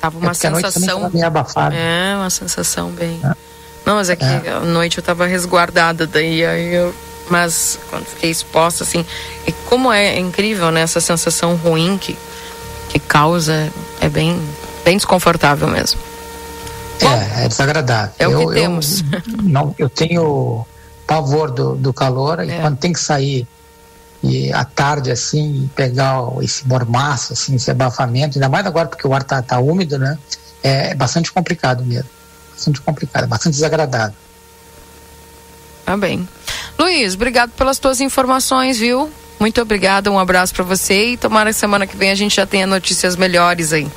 Speaker 1: Tava uma é sensação.
Speaker 6: A meio abafada.
Speaker 1: É, uma sensação bem. É. Não, mas é que é. à noite eu tava resguardada, daí aí eu. Mas quando fiquei exposta, assim. E como é incrível, né? Essa sensação ruim que, que causa. É bem, bem desconfortável mesmo.
Speaker 6: Bom, é, é desagradável.
Speaker 1: É o que eu, temos.
Speaker 6: Eu, não, eu tenho pavor do, do calor, é. e quando tem que sair e à tarde assim, e pegar esse mormaço, assim, esse abafamento, ainda mais agora porque o ar tá, tá úmido, né? É bastante complicado mesmo. Bastante complicado, bastante desagradável.
Speaker 1: Tá bem. Luiz, obrigado pelas tuas informações, viu? Muito obrigada, um abraço para você e tomara que semana que vem a gente já tenha notícias melhores aí.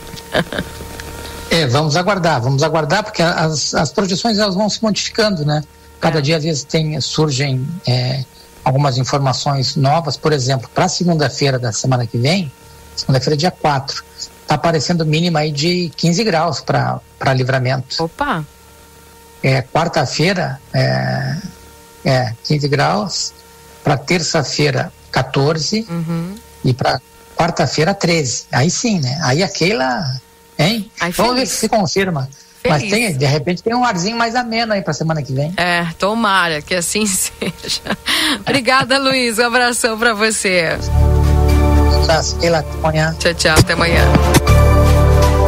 Speaker 6: é, vamos aguardar, vamos aguardar, porque as, as projeções elas vão se modificando, né? Cada dia, às vezes, tem, surgem é, algumas informações novas. Por exemplo, para segunda-feira da semana que vem, segunda-feira, dia 4, está aparecendo mínima aí de 15 graus para livramento.
Speaker 1: Opa!
Speaker 6: É, Quarta-feira, é, é 15 graus. Para terça-feira, 14. Uhum. E para quarta-feira, 13. Aí sim, né? Aí aquela. Hein? Vamos ver se se confirma. Mas tem, de repente tem um arzinho mais ameno aí pra semana que vem.
Speaker 1: É, tomara que assim seja. Obrigada, Luiz. Um abração pra você. Tchau, tchau. Até amanhã.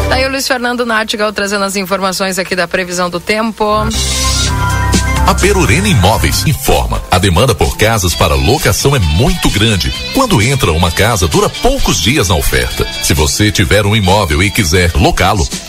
Speaker 1: Tá aí o Luiz Fernando Nartigal trazendo as informações aqui da previsão do tempo.
Speaker 7: A Perurena Imóveis informa: a demanda por casas para locação é muito grande. Quando entra uma casa, dura poucos dias na oferta. Se você tiver um imóvel e quiser locá-lo,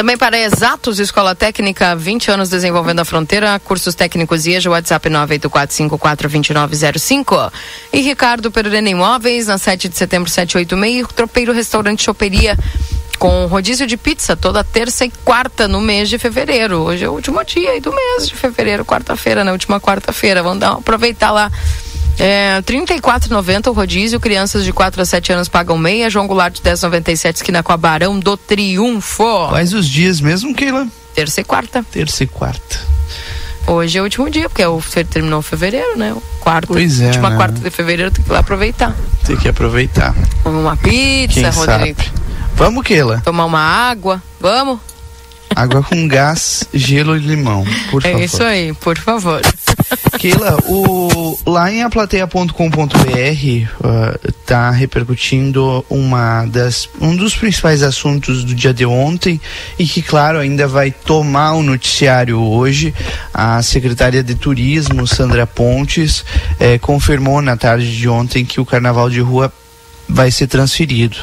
Speaker 1: Também para Exatos, Escola Técnica, 20 anos desenvolvendo a fronteira, cursos técnicos IEJA, WhatsApp 984542905. E Ricardo Perurena Imóveis, na 7 de setembro, 786, Tropeiro Restaurante Choperia, com rodízio de pizza toda terça e quarta no mês de fevereiro. Hoje é o último dia do mês de fevereiro, quarta-feira, na última quarta-feira. Vamos dar, aproveitar lá é, 34,90 o rodízio, crianças de 4 a 7 anos pagam meia, João Goulart de 10,97 esquina com a Barão do Triunfo.
Speaker 2: Quais os dias mesmo, Keila?
Speaker 1: Terça e quarta.
Speaker 2: Terça e quarta.
Speaker 1: Hoje é o último dia, porque é o, terminou fevereiro, né? O quarto.
Speaker 2: Pois é.
Speaker 1: Última
Speaker 2: né?
Speaker 1: quarta de fevereiro tem que ir lá aproveitar.
Speaker 2: Tem que aproveitar.
Speaker 1: Comer uma pizza,
Speaker 2: Quem
Speaker 1: Rodrigo.
Speaker 2: sabe? Vamos, Keila.
Speaker 1: Tomar uma água. Vamos?
Speaker 2: Água com gás, gelo e limão, por
Speaker 1: É
Speaker 2: favor.
Speaker 1: isso aí, por favor.
Speaker 2: Keila, o, lá em aplateia.com.br uh, tá repercutindo uma das, um dos principais assuntos do dia de ontem e que, claro, ainda vai tomar o noticiário hoje. A secretária de Turismo, Sandra Pontes, eh, confirmou na tarde de ontem que o carnaval de rua vai ser transferido.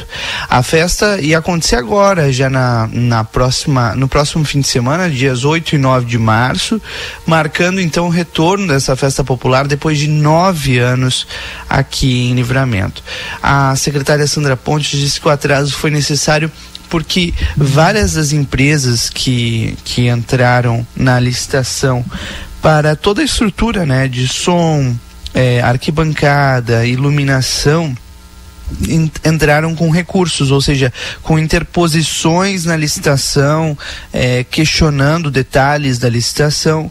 Speaker 2: A festa ia acontecer agora, já na, na próxima, no próximo fim de semana, dias 8 e 9 de março, marcando então o retorno dessa festa popular depois de nove anos aqui em Livramento. A secretária Sandra Pontes disse que o atraso foi necessário porque várias das empresas que, que entraram na licitação para toda a estrutura né, de som, eh, arquibancada, iluminação, entraram com recursos, ou seja, com interposições na licitação, eh, questionando detalhes da licitação,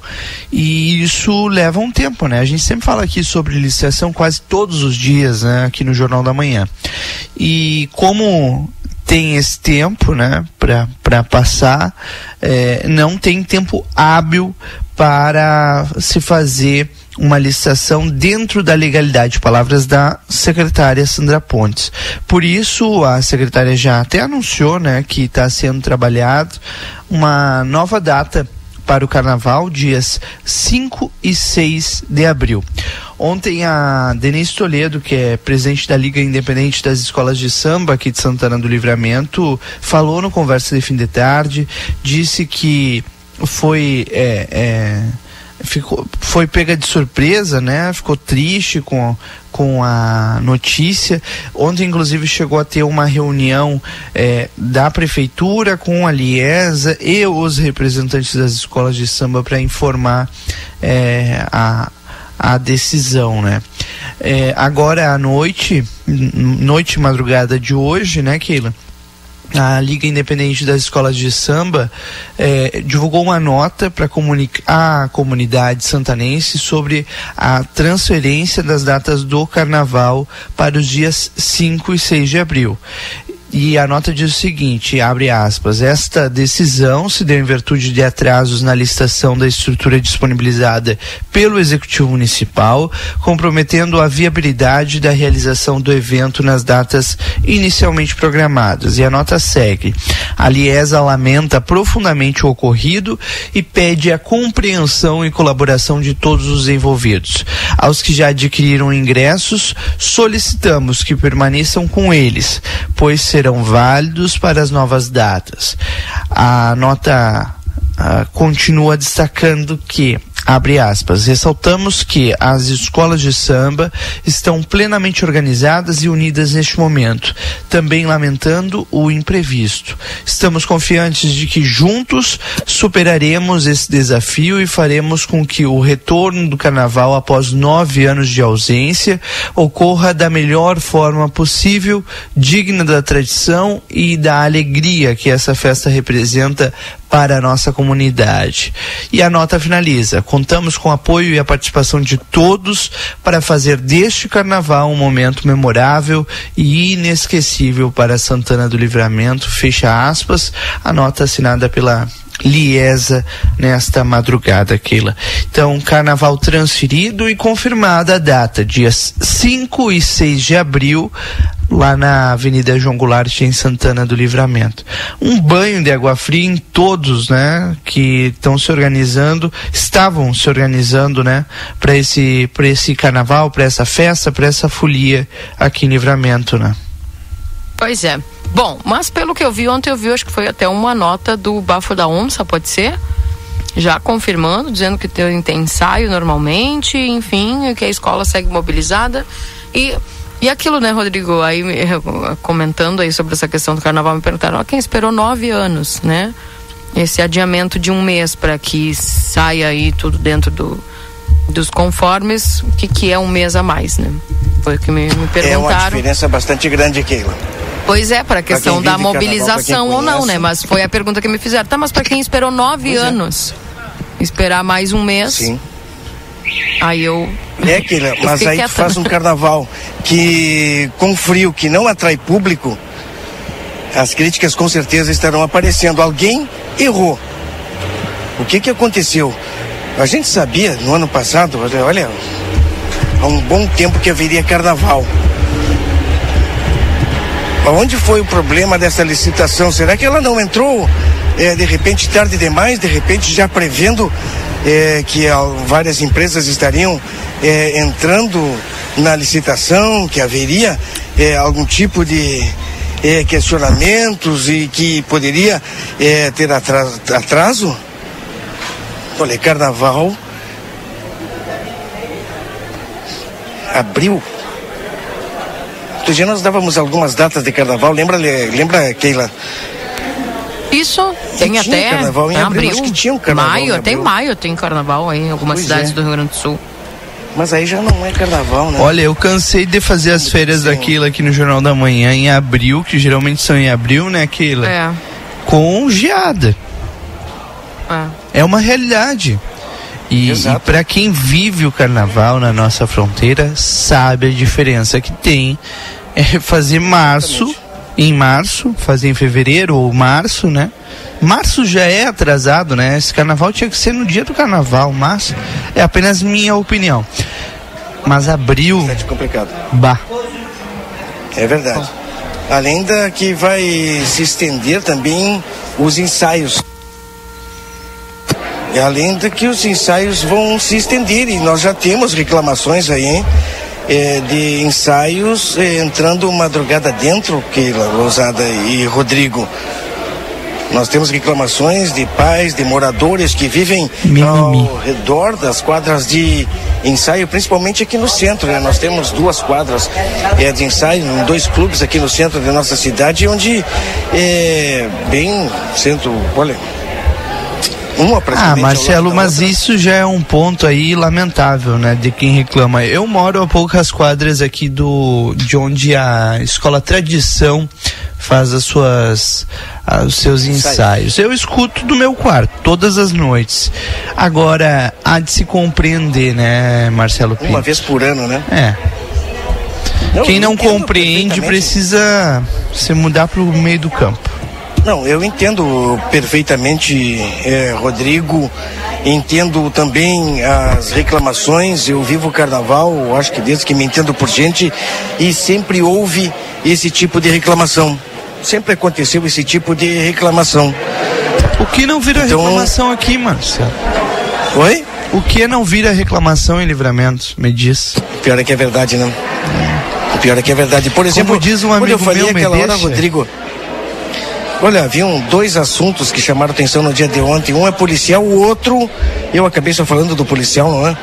Speaker 2: e isso leva um tempo, né? A gente sempre fala aqui sobre licitação quase todos os dias, né? Aqui no Jornal da Manhã. E como tem esse tempo, né, para passar, eh, não tem tempo hábil para se fazer uma licitação dentro da legalidade, palavras da secretária Sandra Pontes. Por isso, a secretária já até anunciou, né, que está sendo trabalhado uma nova data para o carnaval, dias 5 e 6 de abril. Ontem a Denise Toledo, que é presidente da Liga Independente das Escolas de Samba aqui de Santana do Livramento, falou no Conversa de Fim de Tarde, disse que foi é, é, ficou, foi pega de surpresa, né? Ficou triste com, com a notícia. Ontem, inclusive, chegou a ter uma reunião eh, da prefeitura com a Liesa e os representantes das escolas de samba para informar eh, a, a decisão, né? Eh, agora à noite, noite madrugada de hoje, né, Keila? A Liga Independente das Escolas de Samba eh, divulgou uma nota para comunicar à comunidade santanense sobre a transferência das datas do carnaval para os dias 5 e 6 de abril. E a nota diz o seguinte, abre aspas, esta decisão se deu em virtude de atrasos na licitação da estrutura disponibilizada pelo Executivo Municipal, comprometendo a viabilidade da realização do evento nas datas inicialmente programadas. E a nota segue. A Liesa lamenta profundamente o ocorrido e pede a compreensão e colaboração de todos os envolvidos. Aos que já adquiriram ingressos, solicitamos que permaneçam com eles, pois serão válidos para as novas datas. A nota ah, continua destacando que Abre aspas. Ressaltamos que as escolas de samba estão plenamente organizadas e unidas neste momento, também lamentando o imprevisto. Estamos confiantes de que juntos superaremos esse desafio e faremos com que o retorno do carnaval após nove anos de ausência ocorra da melhor forma possível, digna da tradição e da alegria que essa festa representa para a nossa comunidade. E a nota finaliza: contamos com o apoio e a participação de todos para fazer deste carnaval um momento memorável e inesquecível para Santana do Livramento. Fecha aspas, a nota assinada pela Liesa nesta madrugada, Keila. Então, carnaval transferido e confirmada a data, dias 5 e 6 de abril, lá na Avenida João Goulart, em Santana do Livramento. Um banho de água fria em todos, né, que estão se organizando, estavam se organizando, né, para esse, para esse carnaval, para essa festa, para essa folia aqui em Livramento, né.
Speaker 1: Pois é. Bom, mas pelo que eu vi ontem, eu vi, acho que foi até uma nota do Bafo da Onça, pode ser? Já confirmando, dizendo que tem, ensaio normalmente, enfim, que a escola segue mobilizada. E, e aquilo, né, Rodrigo? Aí comentando aí sobre essa questão do carnaval, me perguntaram: ó, quem esperou nove anos, né? Esse adiamento de um mês para que saia aí tudo dentro do, dos conformes, o que, que é um mês a mais, né? Foi o que me, me perguntaram. É
Speaker 4: uma diferença bastante grande, Keila.
Speaker 1: Pois é, para a questão da mobilização ou não, né? Mas foi a pergunta que me fizeram. Tá, mas para quem esperou nove pois é. anos, é. esperar mais um mês.
Speaker 4: Sim.
Speaker 1: Aí eu.
Speaker 4: É, Keila, mas aí tu faz um carnaval que com frio que não atrai público, as críticas com certeza estarão aparecendo. Alguém errou. O que que aconteceu? A gente sabia no ano passado, olha, há um bom tempo que haveria carnaval. Onde foi o problema dessa licitação? Será que ela não entrou é, de repente tarde demais, de repente já prevendo é, que várias empresas estariam é, entrando na licitação, que haveria é, algum tipo de é, questionamentos e que poderia é, ter atraso? Olha, carnaval. Abril Outro dia nós dávamos algumas datas de carnaval, lembra, lembra Keila?
Speaker 1: Isso, tem até
Speaker 4: carnaval em abril, abril. que tinha um carnaval
Speaker 1: maio, até maio tem carnaval aí em algumas pois cidades é. do Rio Grande do Sul.
Speaker 4: Mas aí já não é carnaval, né?
Speaker 2: Olha, eu cansei de fazer as férias Sim. daquilo aqui no Jornal da Manhã em abril, que geralmente são em abril, né, Keila?
Speaker 1: É.
Speaker 2: Com geada. É. é uma realidade. E, e para quem vive o carnaval na nossa fronteira, sabe a diferença que tem é fazer março, Exatamente. Em março, fazer em fevereiro ou março, né? Março já é atrasado, né? Esse carnaval tinha que ser no dia do carnaval, março é apenas minha opinião. Mas abril.
Speaker 4: É complicado.
Speaker 2: Bah.
Speaker 4: É verdade. Além da que vai se estender também os ensaios. E além de que os ensaios vão se estender e nós já temos reclamações aí, hein? É, de ensaios é, entrando madrugada dentro, Keila Lousada e Rodrigo. Nós temos reclamações de pais, de moradores que vivem Mimimi. ao redor das quadras de ensaio, principalmente aqui no centro. Né? Nós temos duas quadras é, de ensaio, dois clubes aqui no centro da nossa cidade, onde é bem centro, olha,
Speaker 2: uma Ah, Marcelo, mas isso já é um ponto aí lamentável, né, de quem reclama. Eu moro a poucas quadras aqui do de onde a escola Tradição faz as suas os seus ensaios. Eu escuto do meu quarto todas as noites. Agora há de se compreender, né, Marcelo Pinto?
Speaker 4: Uma vez por ano, né?
Speaker 2: É. Não, Quem não compreende precisa se mudar para o meio do campo.
Speaker 4: Não, eu entendo perfeitamente, é, Rodrigo, entendo também as reclamações. Eu vivo o carnaval, acho que desde que me entendo por gente, e sempre houve esse tipo de reclamação. Sempre aconteceu esse tipo de reclamação.
Speaker 2: O que não vira então... reclamação aqui, Marcelo?
Speaker 4: Oi?
Speaker 2: O que não vira reclamação em livramento? Me diz.
Speaker 4: pior é que é verdade, não. O pior é que é verdade. Por exemplo,
Speaker 2: Como diz um amigo
Speaker 4: quando eu falei
Speaker 2: meu,
Speaker 4: aquela hora, Rodrigo, Olha, haviam dois assuntos que chamaram atenção no dia de ontem. Um é policial, o outro, eu acabei só falando do policial, não é?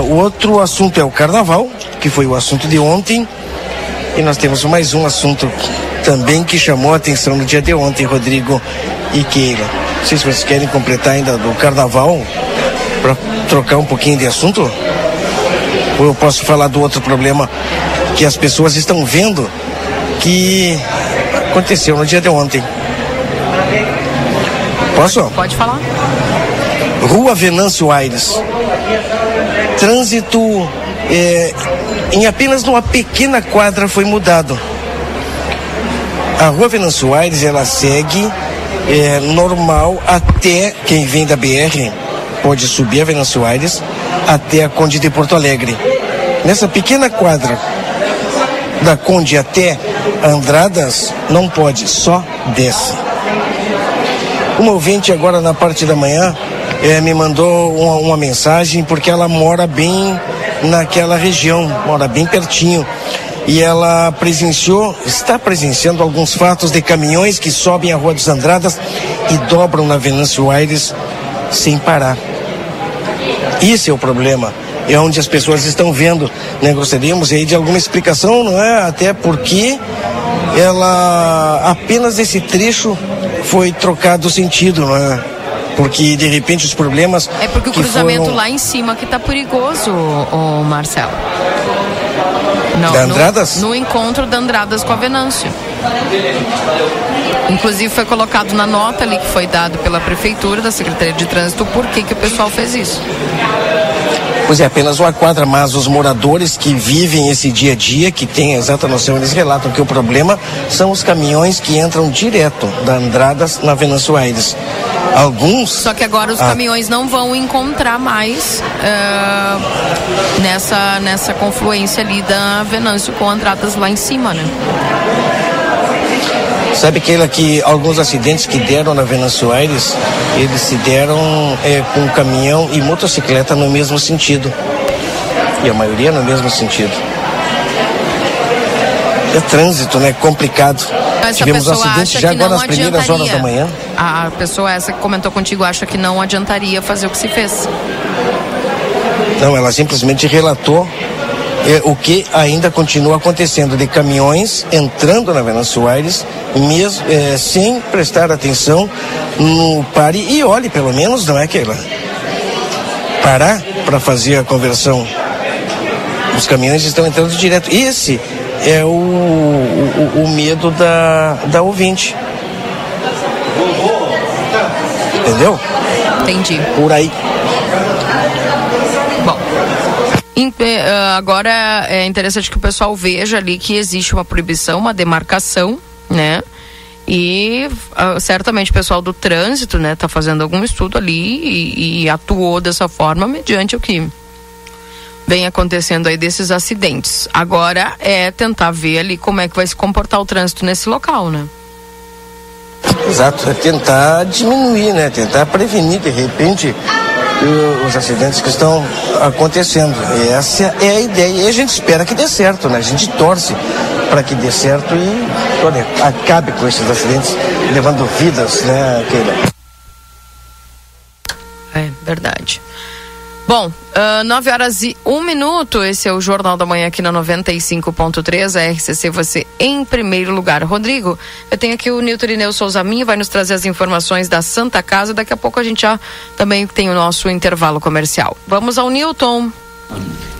Speaker 4: O outro assunto é o carnaval, que foi o assunto de ontem. E nós temos mais um assunto também que chamou atenção no dia de ontem, Rodrigo e Keila. Não sei se vocês querem completar ainda do carnaval para trocar um pouquinho de assunto. Ou eu posso falar do outro problema que as pessoas estão vendo que aconteceu no dia de ontem. Posso?
Speaker 1: Pode falar.
Speaker 4: Rua Venâncio Aires. Trânsito é, em apenas numa pequena quadra foi mudado. A Rua Venâncio Aires ela segue é, normal até quem vem da BR pode subir a Venâncio Aires até a Conde de Porto Alegre. Nessa pequena quadra da Conde até Andradas não pode, só desce. Uma ouvinte agora na parte da manhã é, me mandou uma, uma mensagem porque ela mora bem naquela região, mora bem pertinho. E ela presenciou, está presenciando alguns fatos de caminhões que sobem a Rua dos Andradas e dobram na Venâncio Aires sem parar. Esse é o problema. É onde as pessoas estão vendo, né? Gostaríamos aí de alguma explicação, não é? Até porque ela apenas esse trecho foi trocado o sentido, não é? Porque de repente os problemas.
Speaker 1: É porque o cruzamento foram... lá em cima que tá perigoso, o Marcelo.
Speaker 4: Não, da Andradas?
Speaker 1: No, no, encontro da Andradas com a Venâncio. Inclusive foi colocado na nota ali que foi dado pela prefeitura da Secretaria de Trânsito por que, que o pessoal fez isso.
Speaker 4: Pois é, apenas uma quadra, mas os moradores que vivem esse dia a dia, que têm a exata noção, eles relatam que o problema são os caminhões que entram direto da Andradas na Venâncio Aires. Alguns.
Speaker 1: Só que agora os ah. caminhões não vão encontrar mais uh, nessa, nessa confluência ali da Venâncio com Andradas lá em cima, né?
Speaker 4: Sabe aquele que alguns acidentes que deram na Venâncio Aires, eles se deram é, com caminhão e motocicleta no mesmo sentido. E a maioria no mesmo sentido. É trânsito, né? Complicado.
Speaker 1: Essa Tivemos acidente já agora nas primeiras horas da manhã. A pessoa essa que comentou contigo acha que não adiantaria fazer o que se fez.
Speaker 4: Não, ela simplesmente relatou é, o que ainda continua acontecendo de caminhões entrando na Venâncio Aires, mesmo, é, sem prestar atenção no pare e olhe pelo menos, não é aquela? Parar para fazer a conversão. Os caminhões estão entrando direto. Esse é o, o, o medo da, da ouvinte. Entendeu?
Speaker 1: Entendi.
Speaker 4: Por aí.
Speaker 1: Ah, agora é interessante que o pessoal veja ali que existe uma proibição, uma demarcação, né? E uh, certamente o pessoal do trânsito, né, tá fazendo algum estudo ali e, e, atuou dessa forma mediante o que vem acontecendo aí desses acidentes. Agora é tentar ver ali como é que vai se comportar o trânsito nesse local, né?
Speaker 4: Exato, é tentar diminuir, né? Tentar prevenir de repente os acidentes que estão acontecendo. Essa é a ideia. E a gente espera que dê certo, né? A gente torce para que dê certo e olha, acabe com esses acidentes, levando vidas, né, Keila?
Speaker 1: É verdade. Bom, uh, ah, 9 horas e 1 minuto. Esse é o Jornal da Manhã aqui na 95.3. A RCC, você em primeiro lugar. Rodrigo, eu tenho aqui o Nilton Ineu Souza Minha, vai nos trazer as informações da Santa Casa. Daqui a pouco a gente já também tem o nosso intervalo comercial. Vamos ao Newton.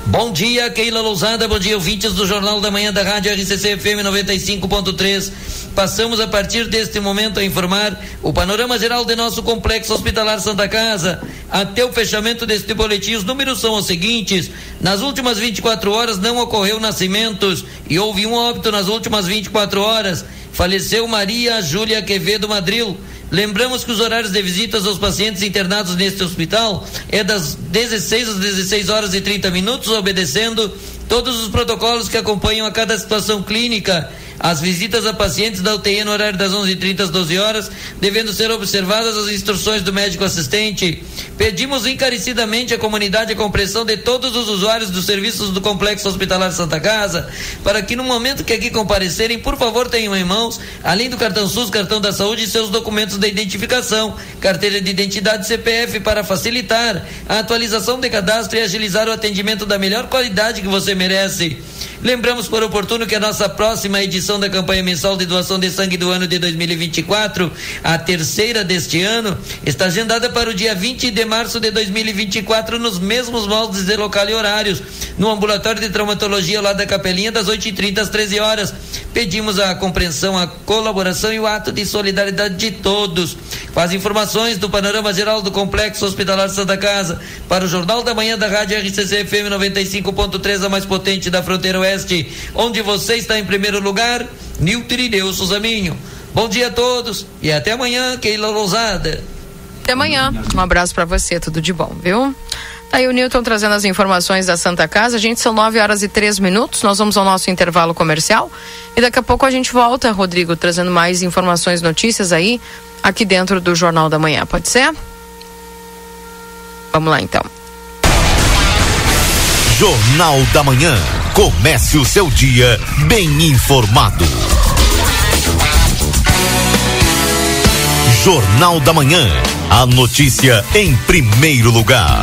Speaker 8: Bom dia, Keila Lousada. Bom dia, ouvintes do Jornal da Manhã da Rádio RCC FM 95.3. Passamos a partir deste momento a informar o panorama geral de nosso complexo hospitalar Santa Casa. Até o fechamento deste boletim, os números são os seguintes: nas últimas 24 horas não ocorreu nascimentos e houve um óbito nas últimas 24 horas. Faleceu Maria Júlia Quevedo Madril. Lembramos que os horários de visitas aos pacientes internados neste hospital é das 16 às 16 horas e 30 minutos, obedecendo todos os protocolos que acompanham a cada situação clínica. As visitas a pacientes da UTI no horário das 11h30 às 12 horas, devendo ser observadas as instruções do médico assistente. Pedimos encarecidamente à comunidade a compreensão de todos os usuários dos serviços do Complexo Hospitalar Santa Casa, para que no momento que aqui comparecerem, por favor, tenham em mãos, além do cartão SUS, cartão da saúde e seus documentos de identificação, carteira de identidade CPF para facilitar a atualização de cadastro e agilizar o atendimento da melhor qualidade que você merece. Lembramos por oportuno que a nossa próxima edição da campanha mensal de doação de sangue do ano de 2024, a terceira deste ano, está agendada para o dia 20 de março de 2024, nos mesmos moldes de local e horários, no ambulatório de traumatologia lá da Capelinha, das 8h30 às 13 horas. Pedimos a compreensão, a colaboração e o ato de solidariedade de todos. Com as informações do panorama geral do Complexo Hospitalar Santa Casa, para o Jornal da Manhã da Rádio RCC FM 95.3, a mais potente da fronteira oeste, onde você está em primeiro lugar, Nilton Irineu Suzaminho. Bom dia a todos e até amanhã, Keila Lousada.
Speaker 1: Até amanhã. Um abraço para você, tudo de bom, viu? Aí o Newton trazendo as informações da Santa Casa. Gente, são 9 horas e 3 minutos. Nós vamos ao nosso intervalo comercial. E daqui a pouco a gente volta, Rodrigo, trazendo mais informações, notícias aí, aqui dentro do Jornal da Manhã. Pode ser? Vamos lá então.
Speaker 9: Jornal da Manhã. Comece o seu dia bem informado. Jornal da Manhã. A notícia em primeiro lugar.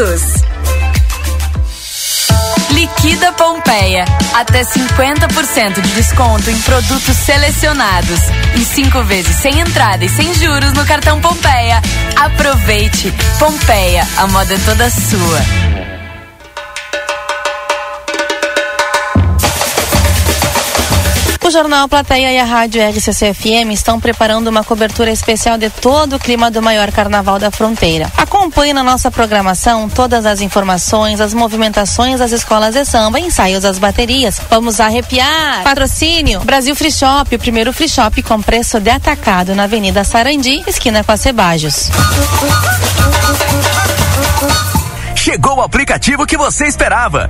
Speaker 10: Liquida Pompeia. Até 50% de desconto em produtos selecionados. E cinco vezes sem entrada e sem juros no cartão Pompeia. Aproveite. Pompeia, a moda é toda sua.
Speaker 11: O Jornal Plateia e a Rádio RCC-FM estão preparando uma cobertura especial de todo o clima do maior carnaval da fronteira. Acompanhe na nossa programação todas as informações, as movimentações das escolas de samba, ensaios das baterias. Vamos arrepiar! Patrocínio Brasil Free Shop, o primeiro free shop com preço de atacado na Avenida Sarandi, esquina com a Cebajos.
Speaker 12: Chegou o aplicativo que você esperava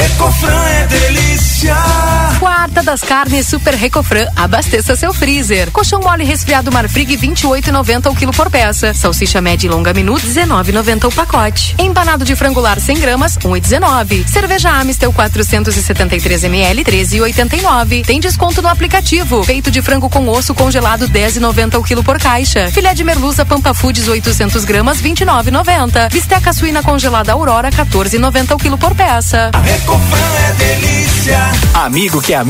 Speaker 13: A Recofran é delícia.
Speaker 14: Quarta das carnes Super Recofran. Abasteça seu freezer. Colchão mole resfriado Marfrig 28,90 o quilo por peça. Salsicha média e longa minuto 19,90 o pacote. Empanado de frangular 100 gramas 1,19. Cerveja Amistel 473 ml 13,89. Tem desconto no aplicativo. Peito de frango com osso congelado 10,90 o quilo por caixa. Filé de merluza Pampa Foods 800 gramas 29,90. Bisteca suína congelada Aurora 14,90 o quilo por peça.
Speaker 13: Recofran é delícia.
Speaker 15: Amigo que é amigo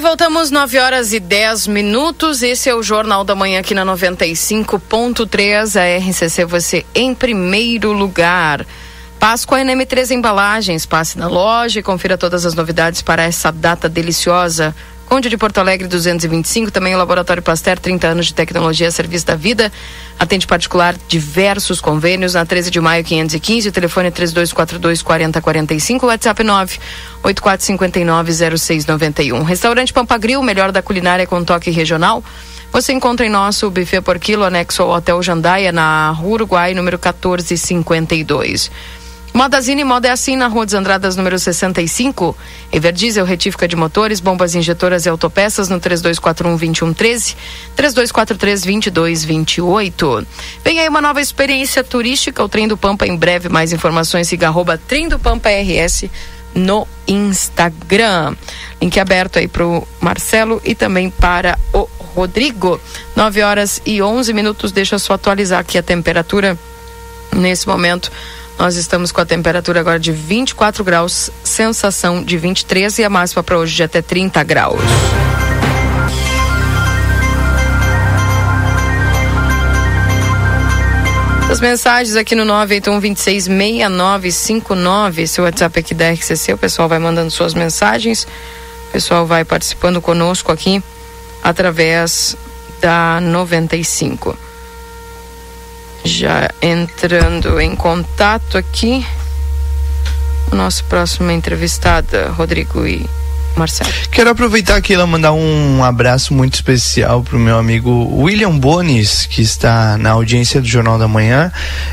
Speaker 1: Voltamos 9 horas e 10 minutos. Esse é o Jornal da Manhã aqui na 95.3. A RCC, você em primeiro lugar. Páscoa NM3 Embalagens. Passe na loja e confira todas as novidades para essa data deliciosa. Conde de Porto Alegre 225, também o Laboratório Pasteur, 30 anos de tecnologia a serviço da vida. Atende particular diversos convênios na 13 de maio 515, o telefone é 3242 4045, WhatsApp 9 8459 0691. Restaurante Pampagril, melhor da culinária com toque regional. Você encontra em nosso buffet por quilo anexo ao Hotel Jandaia na Rua Uruguai, número 1452. Modazine Moda é assim na Rua dos Andradas, número 65. Everdiesel, retífica de motores, bombas injetoras e autopeças no 3241-2113, 3243-2228. Vem aí uma nova experiência turística, o Trem do Pampa. Em breve, mais informações, siga arroba Trem do Pampa RS no Instagram. Link aberto aí para o Marcelo e também para o Rodrigo. 9 horas e 11 minutos. Deixa eu só atualizar aqui a temperatura nesse momento. Nós estamos com a temperatura agora de 24 graus, sensação de 23 e a máxima para hoje de até 30 graus. As mensagens aqui no 981266959, esse é o WhatsApp aqui da RCC, o pessoal vai mandando suas mensagens, o pessoal vai participando conosco aqui através da 95 já entrando em contato aqui. O nosso próximo entrevistada, Rodrigo e Marcelo.
Speaker 2: Quero aproveitar aqui e mandar um abraço muito especial para o meu amigo William Bones, que está na audiência do Jornal da Manhã.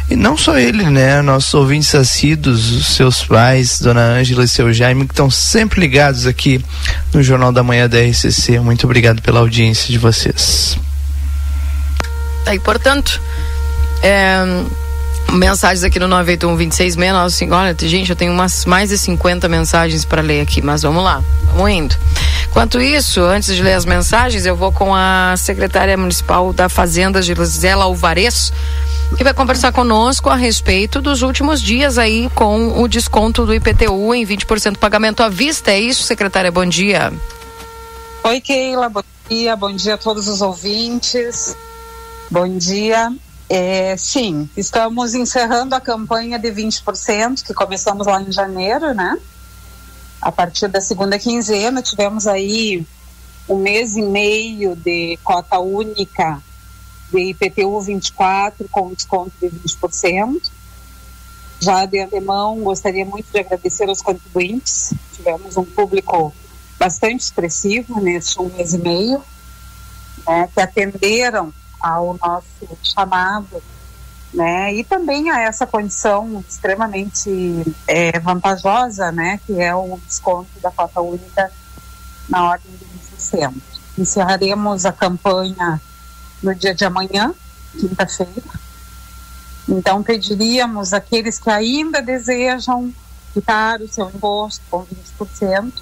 Speaker 2: E não só ele, né? Nossos ouvintes assíduos, os seus pais, Dona Ângela e seu Jaime, que estão sempre ligados aqui no Jornal da Manhã da RCC. Muito obrigado pela audiência de vocês.
Speaker 1: Tá, e portanto, é, mensagens aqui no 981 26 Olha, gente, eu tenho umas mais de 50 mensagens para ler aqui, mas vamos lá, vamos indo. Enquanto isso, antes de ler as mensagens, eu vou com a secretária municipal da Fazenda, Gisela Alvarez, que vai conversar conosco a respeito dos últimos dias aí com o desconto do IPTU em 20% pagamento à vista. É isso, secretária? Bom dia.
Speaker 16: Oi, Keila. Bom dia. Bom dia a todos os ouvintes. Bom dia. É, sim, estamos encerrando a campanha de 20%, que começamos lá em janeiro, né? A partir da segunda quinzena, tivemos aí um mês e meio de cota única de IPTU 24 com desconto de 20%. Já de antemão, gostaria muito de agradecer aos contribuintes. Tivemos um público bastante expressivo neste um mês e meio, né, que atenderam ao nosso chamado, né? E também a essa condição extremamente é, vantajosa, né? Que é o desconto da cota única na ordem de 20%. Encerraremos a campanha no dia de amanhã, quinta-feira. Então, pediríamos àqueles que ainda desejam quitar o seu imposto com 20%,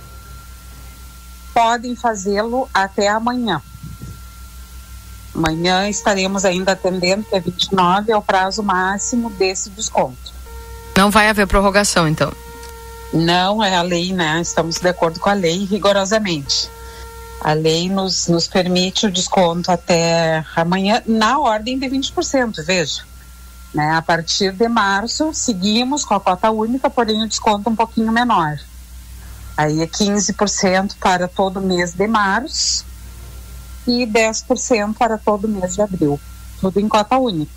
Speaker 16: podem fazê-lo até amanhã. Amanhã estaremos ainda atendendo, que é 29, é o prazo máximo desse desconto.
Speaker 1: Não vai haver prorrogação, então?
Speaker 16: Não, é a lei, né? Estamos de acordo com a lei, rigorosamente. A lei nos, nos permite o desconto até amanhã, na ordem de 20%, veja. Né? A partir de março, seguimos com a cota única, porém o desconto um pouquinho menor. Aí é 15% para todo mês de março e 10% para todo mês de abril. Tudo em cota única.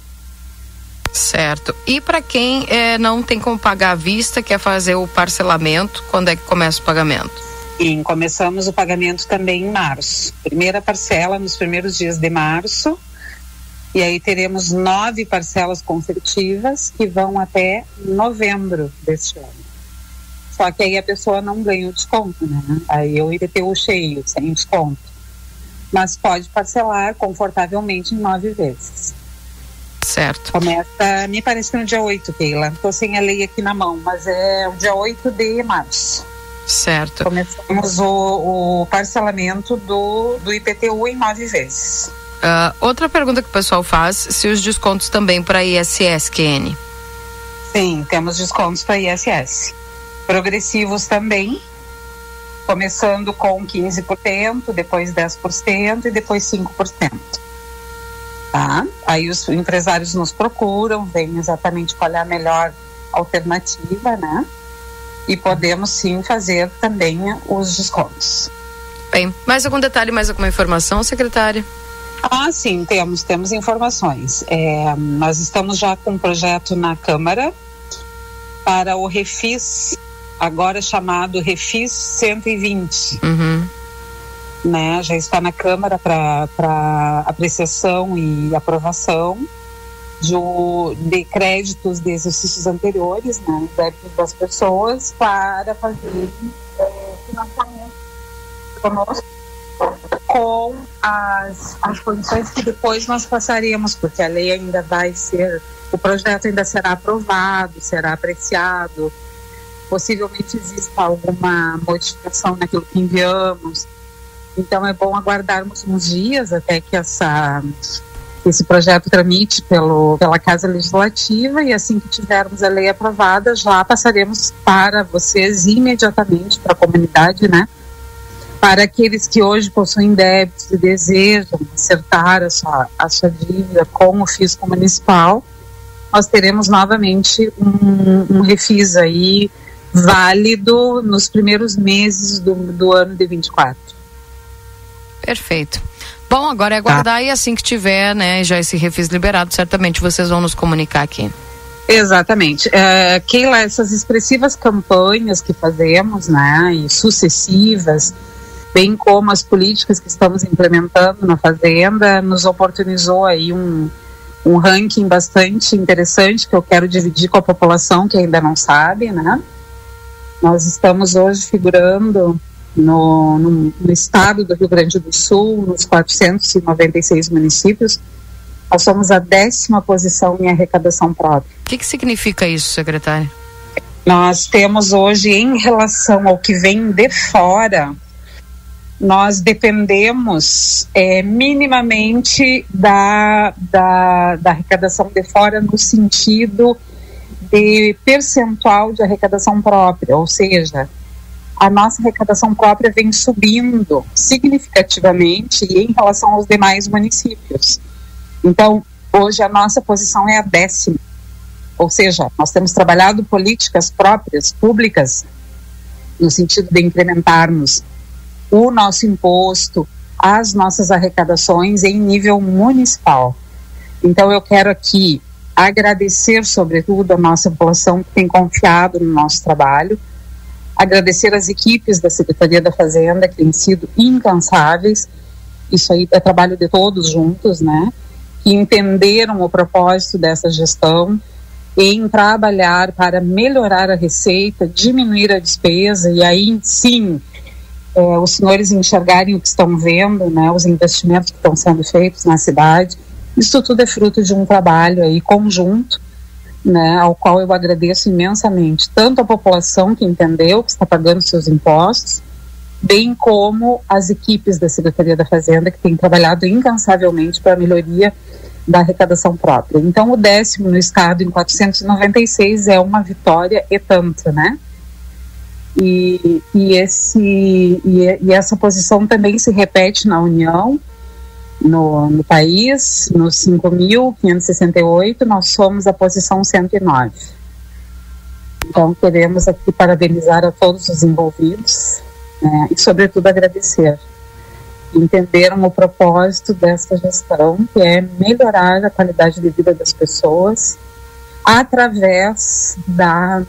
Speaker 1: Certo. E para quem é, não tem como pagar à vista, quer fazer o parcelamento, quando é que começa o pagamento?
Speaker 16: Sim, começamos o pagamento também em março. Primeira parcela nos primeiros dias de março. E aí teremos nove parcelas consecutivas que vão até novembro deste ano. Só que aí a pessoa não ganha o desconto, né? Aí eu iria ter o cheio, sem desconto mas pode parcelar confortavelmente em nove vezes.
Speaker 1: Certo.
Speaker 16: Começa, me parece que no dia 8, Keila. Estou sem a lei aqui na mão, mas é o dia 8 de março.
Speaker 1: Certo.
Speaker 16: Começamos o, o parcelamento do, do IPTU em nove vezes.
Speaker 1: Uh, outra pergunta que o pessoal faz, se os descontos também para ISS, QN?
Speaker 16: Sim, temos descontos para ISS. Progressivos também, começando com 15%, depois 10% e depois 5%. Tá? Aí os empresários nos procuram, veem exatamente qual é a melhor alternativa, né? E podemos sim fazer também os descontos.
Speaker 1: Bem, mais algum detalhe, mais alguma informação, secretária?
Speaker 16: Ah, sim, temos, temos informações. É, nós estamos já com um projeto na Câmara para o refis agora chamado Refis 120.
Speaker 1: Uhum.
Speaker 16: Né, já está na Câmara para apreciação e aprovação de, de, créditos de exercícios anteriores, né, débitos das pessoas, para fazer é, financiamento conosco com as, as condições que depois nós passaremos, porque a lei ainda vai ser, o projeto ainda será aprovado, será apreciado, possivelmente exista alguma modificação naquilo que enviamos. Então é bom aguardarmos uns dias até que essa esse projeto tramite pelo, pela Casa Legislativa e assim que tivermos a lei aprovada, já passaremos para vocês imediatamente, para a comunidade, né? Para aqueles que hoje possuem débitos e desejam acertar a sua, a sua dívida com o fisco municipal, nós teremos novamente um, um refis aí válido nos primeiros meses do, do ano de 24.
Speaker 1: Perfeito. Bom, agora é aguardar tá. e assim que tiver, né, já esse refis liberado, certamente vocês vão nos comunicar aqui.
Speaker 16: Exatamente. É, Keila, essas expressivas campanhas que fazemos, né, e sucessivas, bem como as políticas que estamos implementando na Fazenda, nos oportunizou aí um, um ranking bastante interessante que eu quero dividir com a população que ainda não sabe, né? Nós estamos hoje figurando no, no, no, estado do Rio Grande do Sul, nos 496 municípios, nós somos a décima posição em arrecadação própria.
Speaker 1: O que, que significa isso, secretária?
Speaker 16: Nós temos hoje, em relação ao que vem de fora, nós dependemos é, minimamente da, da, da arrecadação de fora no sentido de percentual de arrecadação própria, ou seja, a nossa arrecadação própria vem subindo significativamente em relação aos demais municípios. Então, hoje a nossa posição é a décima. Ou seja, nós temos trabalhado políticas próprias, públicas, no sentido de incrementarmos o nosso imposto, as nossas arrecadações em nível municipal. Então, eu quero aqui agradecer, sobretudo, a nossa população que tem confiado no nosso trabalho, agradecer as equipes da Secretaria da Fazenda, que têm sido incansáveis. Isso aí é trabalho de todos juntos, né? Que entenderam o propósito dessa gestão em trabalhar para melhorar a receita, diminuir a despesa e aí sim é, os senhores enxergarem o que estão vendo, né, os investimentos que estão sendo feitos na cidade. Isso tudo é fruto de um trabalho aí conjunto, né, ao qual eu agradeço imensamente tanto a população que entendeu que está pagando seus impostos, bem como as equipes da Secretaria da Fazenda que têm trabalhado incansavelmente para a melhoria da arrecadação própria. Então, o décimo no estado em 496 é uma vitória e tanto, né? E, e, esse, e, e, essa posição também se repete na União, no, no país, no 5.568, nós somos a posição 109. Então, queremos aqui parabenizar a todos os envolvidos né, e, sobretudo, agradecer entenderam o propósito dessa gestão, que é melhorar a qualidade de vida das pessoas através da,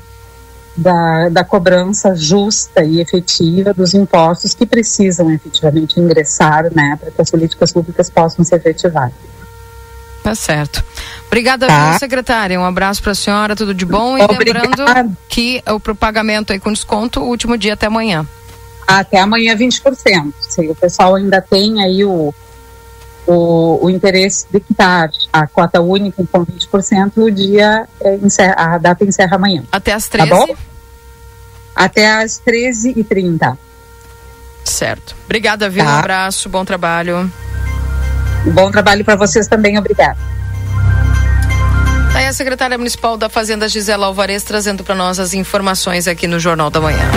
Speaker 16: da, da cobrança justa e efetiva dos impostos que precisam efetivamente ingressar, né, para que as políticas públicas possam se efetivar.
Speaker 1: Tá certo. Obrigada, tá. secretária. Um abraço para a senhora, tudo de bom. E Obrigada. lembrando que o pagamento aí com desconto, o último dia até amanhã
Speaker 16: até amanhã 20%. Se o pessoal ainda tem aí o, o, o interesse de quitar a cota única com 20%, o dia é, encerra, a data encerra amanhã.
Speaker 1: Até às 13
Speaker 16: tá Até às 13h30.
Speaker 1: Certo. Obrigada, viu? Tá. Um abraço, bom trabalho.
Speaker 16: Bom trabalho para vocês também, obrigada.
Speaker 1: Tá aí a secretária municipal da Fazenda Gisela Alvarez trazendo para nós as informações aqui no Jornal da Manhã.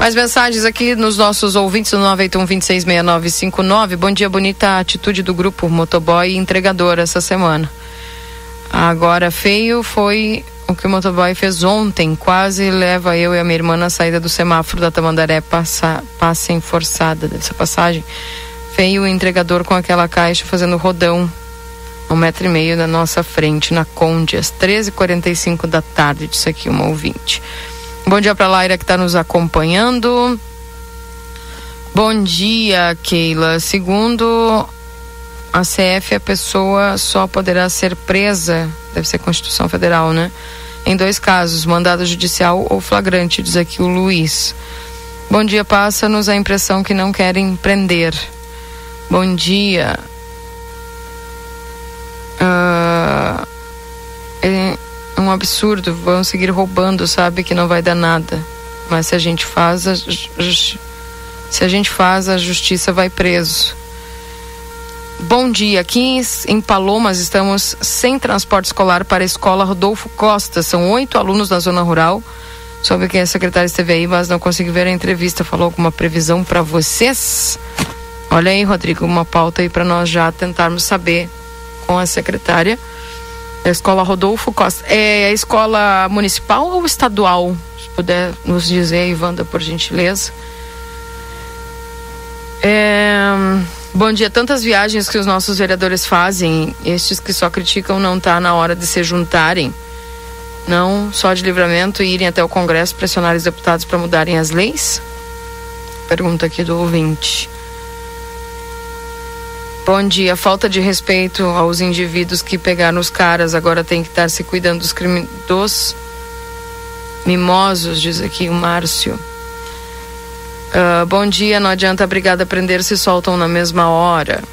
Speaker 1: Mais mensagens aqui nos nossos ouvintes no 981 266959. Bom dia, bonita atitude do grupo motoboy entregador essa semana. Agora, feio foi o que o motoboy fez ontem. Quase leva eu e a minha irmã na saída do semáforo da Tamandaré, passa, passem forçada dessa passagem. Feio o entregador com aquela caixa fazendo rodão um metro e meio na nossa frente, na Conde, às 13h45 da tarde. Disse aqui uma ouvinte. Bom dia para Laira que está nos acompanhando. Bom dia, Keila. Segundo a CF, a pessoa só poderá ser presa, deve ser Constituição Federal, né? Em dois casos, mandado judicial ou flagrante, diz aqui o Luiz. Bom dia, passa-nos a impressão que não querem prender. Bom dia. Uh, um absurdo, vão seguir roubando, sabe que não vai dar nada. Mas se a gente faz, a, se a gente faz, a justiça vai preso. Bom dia, aqui em Palomas estamos sem transporte escolar para a escola Rodolfo Costa. São oito alunos da zona rural. Soube que a secretária esteve aí, mas não consegui ver a entrevista. Falou alguma previsão para vocês? Olha aí, Rodrigo, uma pauta aí para nós já tentarmos saber com a secretária. A escola Rodolfo Costa. É a escola municipal ou estadual? Se puder nos dizer, Ivanda, por gentileza. É... Bom dia. Tantas viagens que os nossos vereadores fazem, estes que só criticam não tá na hora de se juntarem. Não só de livramento e irem até o Congresso pressionar os deputados para mudarem as leis? Pergunta aqui do ouvinte. Bom dia. Falta de respeito aos indivíduos que pegaram os caras, agora tem que estar se cuidando dos, crime, dos mimosos, diz aqui o Márcio. Uh, bom dia, não adianta brigada prender se soltam na mesma hora.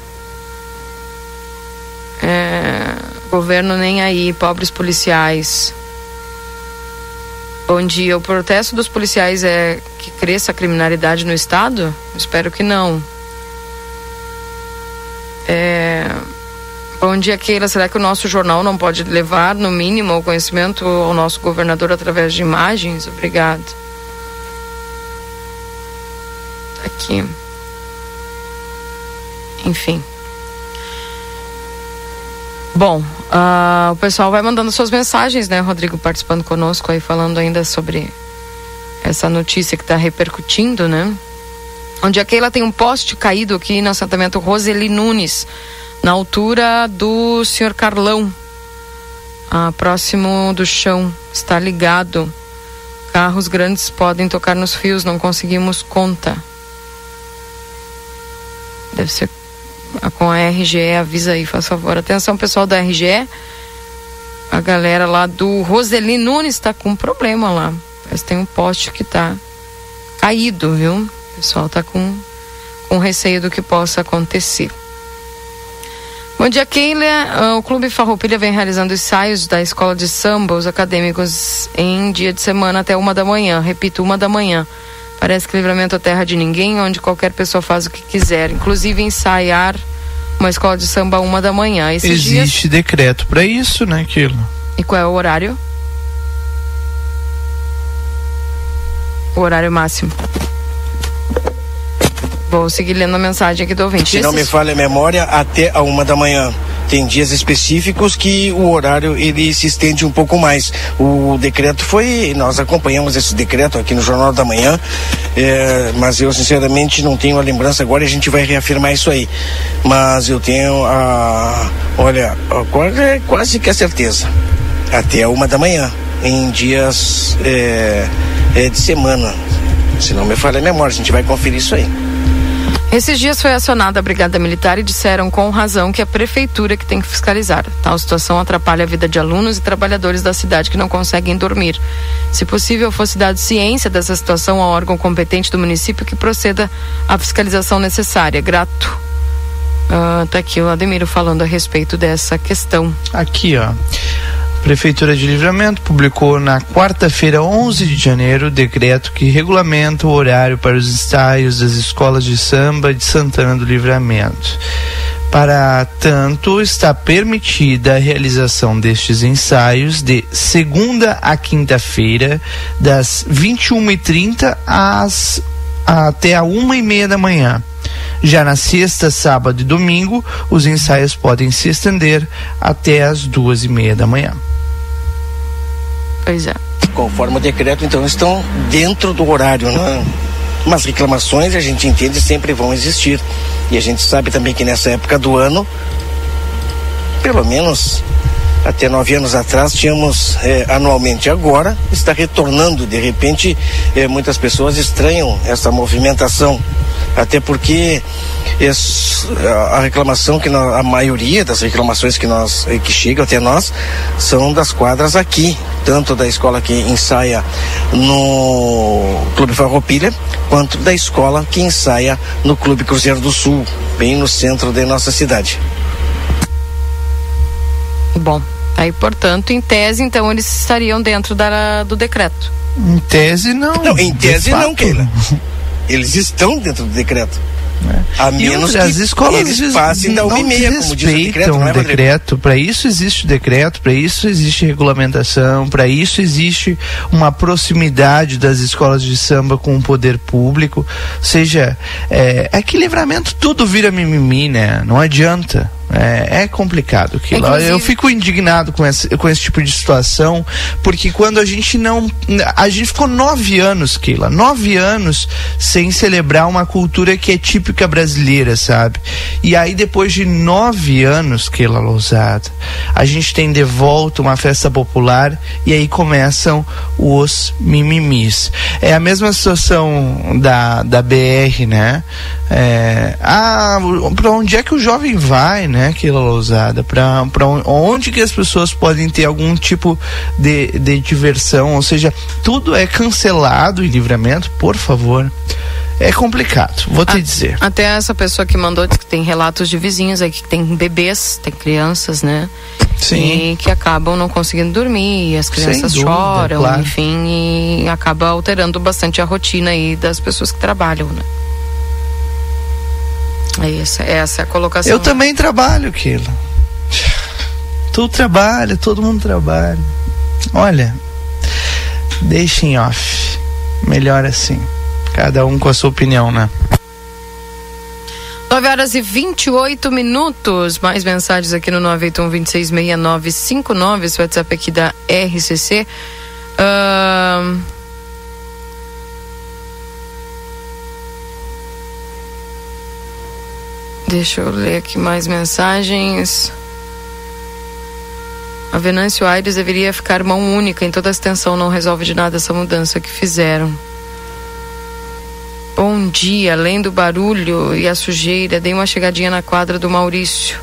Speaker 1: É, governo nem aí, pobres policiais. Bom dia, o protesto dos policiais é que cresça a criminalidade no estado? Espero que não. É... Bom dia, Keila. Será que o nosso jornal não pode levar, no mínimo, o conhecimento ao nosso governador através de imagens? Obrigado. Aqui. Enfim. Bom, uh, o pessoal vai mandando suas mensagens, né, Rodrigo, participando conosco aí, falando ainda sobre essa notícia que está repercutindo, né? Onde a Keila tem um poste caído aqui no assentamento Roseli Nunes, na altura do senhor Carlão, ah, próximo do chão, está ligado. Carros grandes podem tocar nos fios, não conseguimos conta. Deve ser com a RGE, avisa aí, faz favor. Atenção, pessoal da RGE. A galera lá do Roseli Nunes está com um problema lá. Que tem um poste que está caído, viu? O pessoal está com, com receio do que possa acontecer. Bom dia, Keila. Ah, o Clube Farroupilha vem realizando ensaios da escola de samba, os acadêmicos, em dia de semana até uma da manhã. Repito, uma da manhã. Parece que livramento é terra de ninguém, onde qualquer pessoa faz o que quiser, inclusive ensaiar uma escola de samba uma da manhã.
Speaker 2: Esses Existe dias... decreto para isso, né, Kilo?
Speaker 1: E qual é o horário? O horário máximo. Vou seguir lendo a mensagem aqui do ouvinte.
Speaker 4: Se não me falha a memória, até a uma da manhã. Tem dias específicos que o horário ele se estende um pouco mais. O decreto foi, nós acompanhamos esse decreto aqui no Jornal da Manhã, é, mas eu sinceramente não tenho a lembrança agora e a gente vai reafirmar isso aí. Mas eu tenho a, olha, quase, quase que a certeza. Até uma da manhã, em dias é, é, de semana. Se não me falha a memória, a gente vai conferir isso aí.
Speaker 1: Esses dias foi acionada a Brigada Militar e disseram com razão que é a prefeitura que tem que fiscalizar. Tal situação atrapalha a vida de alunos e trabalhadores da cidade que não conseguem dormir. Se possível, fosse dado ciência dessa situação ao órgão competente do município que proceda à fiscalização necessária. Grato. Uh, tá aqui o Ademiro falando a respeito dessa questão.
Speaker 2: Aqui, ó. Prefeitura de Livramento publicou na quarta-feira, 11 de janeiro, o decreto que regulamenta o horário para os ensaios das escolas de samba de Santana do Livramento. Para tanto, está permitida a realização destes ensaios de segunda a quinta-feira, das 21h30 às até a uma e meia da manhã. Já na sexta, sábado e domingo, os ensaios podem se estender até as duas e meia da manhã.
Speaker 1: Pois é.
Speaker 4: Conforme o decreto, então, estão dentro do horário, né? Mas reclamações a gente entende sempre vão existir. E a gente sabe também que nessa época do ano, pelo menos até nove anos atrás tínhamos eh, anualmente. Agora está retornando. De repente, eh, muitas pessoas estranham essa movimentação até porque a reclamação que nós, a maioria das reclamações que nós eh, que chegam até nós são das quadras aqui, tanto da escola que ensaia no Clube Farroupilha, quanto da escola que ensaia no Clube Cruzeiro do Sul, bem no centro da nossa cidade.
Speaker 1: Bom, aí portanto, em tese, então eles estariam dentro da, do decreto.
Speaker 2: Em tese não.
Speaker 4: Não, em tese não, Keila. Eles estão dentro do decreto. É. A menos que
Speaker 2: as escolas
Speaker 4: eles passem da uma e meia, como diz o decreto.
Speaker 2: Não é, decreto. Para isso existe o decreto, para isso existe regulamentação, para isso existe uma proximidade das escolas de samba com o poder público. Ou seja, é, é que livramento tudo vira mimimi, né? Não adianta. É, é complicado aquilo. Inclusive... Eu fico indignado com esse, com esse tipo de situação, porque quando a gente não. A gente ficou nove anos, Keila, nove anos sem celebrar uma cultura que é típica brasileira, sabe? E aí, depois de nove anos, Keila Lousada, a gente tem de volta uma festa popular e aí começam os mimimis. É a mesma situação da, da BR, né? É, ah, pra onde é que o jovem vai, né? Né, Keila Lousada? Para onde que as pessoas podem ter algum tipo de, de diversão? Ou seja, tudo é cancelado em livramento, por favor. é complicado, vou te
Speaker 1: A-
Speaker 2: dizer.
Speaker 1: Até essa pessoa que mandou diz que tem relatos de vizinhos aí que tem bebês, tem crianças, né?
Speaker 2: Sim.
Speaker 1: E que acabam não conseguindo dormir, e as crianças
Speaker 2: dúvida,
Speaker 1: choram,
Speaker 2: claro.
Speaker 1: enfim, e acaba alterando bastante a rotina aí das pessoas que trabalham, né? É isso, essa é a colocação.
Speaker 2: Eu também trabalho, Keila. Tu trabalha, todo mundo trabalha. Olha, deixa em off. Melhor assim. Cada um com a sua opinião, né?
Speaker 1: 9 horas e 28 minutos. Mais mensagens aqui no 981 266959, esse WhatsApp aqui da RCC. Ahn, Deixa eu ler aqui mais mensagens. A Venâncio Aires deveria ficar mão única em toda extensão, não resolve de nada essa mudança que fizeram. Bom dia, além do barulho e a sujeira, dei uma chegadinha na quadra do Maurício,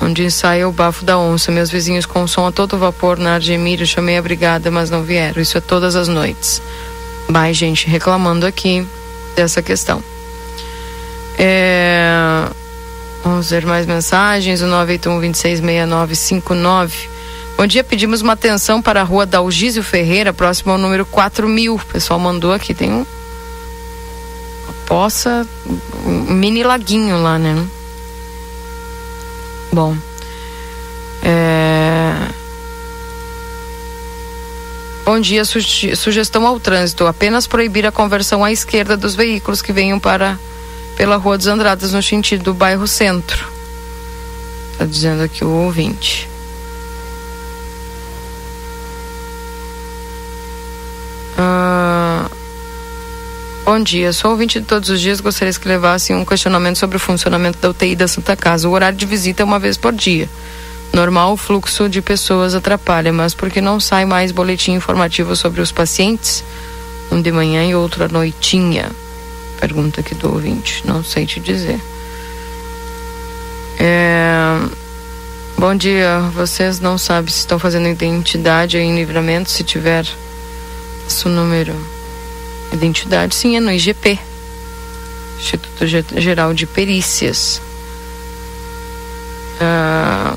Speaker 1: onde ensaia o bafo da onça. Meus vizinhos com som a todo vapor na Argemiro, chamei a brigada, mas não vieram. Isso é todas as noites. Mais gente reclamando aqui dessa questão. É... Vamos ver mais mensagens. O 981-266959. Bom dia, pedimos uma atenção para a rua Dalgísio Ferreira, próximo ao número 4000. O pessoal mandou aqui, tem um poça, um mini laguinho lá, né? Bom. É... Bom dia, suge- sugestão ao trânsito. Apenas proibir a conversão à esquerda dos veículos que venham para pela Rua dos Andradas no sentido do bairro Centro. Tá dizendo aqui o ouvinte. Ah, Bom dia, sou ouvinte de todos os dias. Gostaria que levassem um questionamento sobre o funcionamento da UTI da Santa Casa. O horário de visita é uma vez por dia. Normal, o fluxo de pessoas atrapalha, mas por que não sai mais boletim informativo sobre os pacientes? Um de manhã e outro à noitinha. Pergunta aqui do ouvinte. Não sei te dizer. É... Bom dia. Vocês não sabem se estão fazendo identidade em livramento, se tiver seu número. Identidade, sim, é no IGP. Instituto Ge- Geral de Perícias. Ah,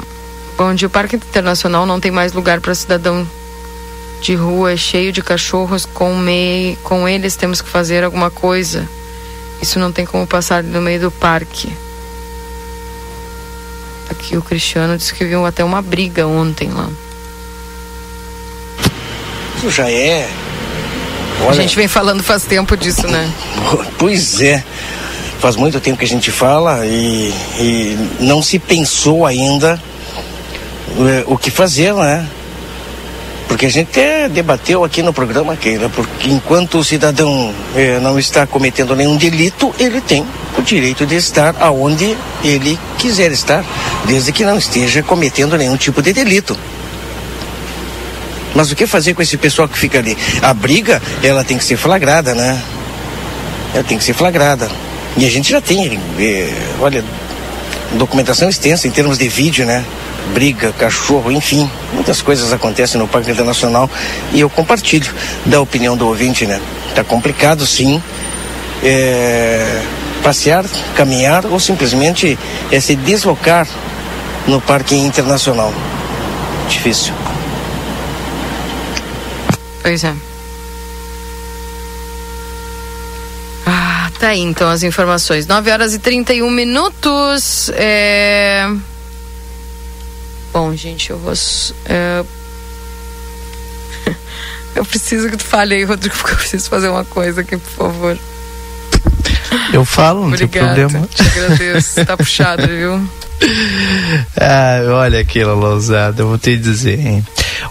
Speaker 1: bom dia. O Parque Internacional não tem mais lugar para cidadão de rua, é cheio de cachorros. Com, mei, com eles temos que fazer alguma coisa. Isso não tem como passar no meio do parque. Aqui o Cristiano disse que viu até uma briga ontem lá.
Speaker 4: Isso já é.
Speaker 1: A gente vem falando faz tempo disso, né?
Speaker 4: Pois é. Faz muito tempo que a gente fala e, e não se pensou ainda eh, o que fazer, né? Porque a gente até debateu aqui no programa, Keila, porque enquanto o cidadão eh, não está cometendo nenhum delito, ele tem o direito de estar aonde ele quiser estar, desde que não esteja cometendo nenhum tipo de delito. Mas o que fazer com esse pessoal que fica ali? A briga, ela tem que ser flagrada, né? Ela tem que ser flagrada. E a gente já tem, eh, olha, documentação extensa em termos de vídeo, né? Briga, cachorro, enfim, muitas coisas acontecem no Parque Internacional e eu compartilho da opinião do ouvinte, né? Tá complicado, sim. eh, passear, caminhar ou simplesmente eh, se deslocar no Parque Internacional. Difícil.
Speaker 1: Pois é. Ah, tá aí então as informações. 9 horas e 31 minutos. É... Bom, gente, eu vou. é, Eu preciso que tu fale aí, Rodrigo, porque eu preciso fazer uma coisa aqui, por favor.
Speaker 2: Eu falo, não tem
Speaker 1: Obrigada.
Speaker 2: problema.
Speaker 1: Te agradeço. Tá puxado, viu?
Speaker 2: Ah, olha aquela lousada, eu vou te dizer, hein?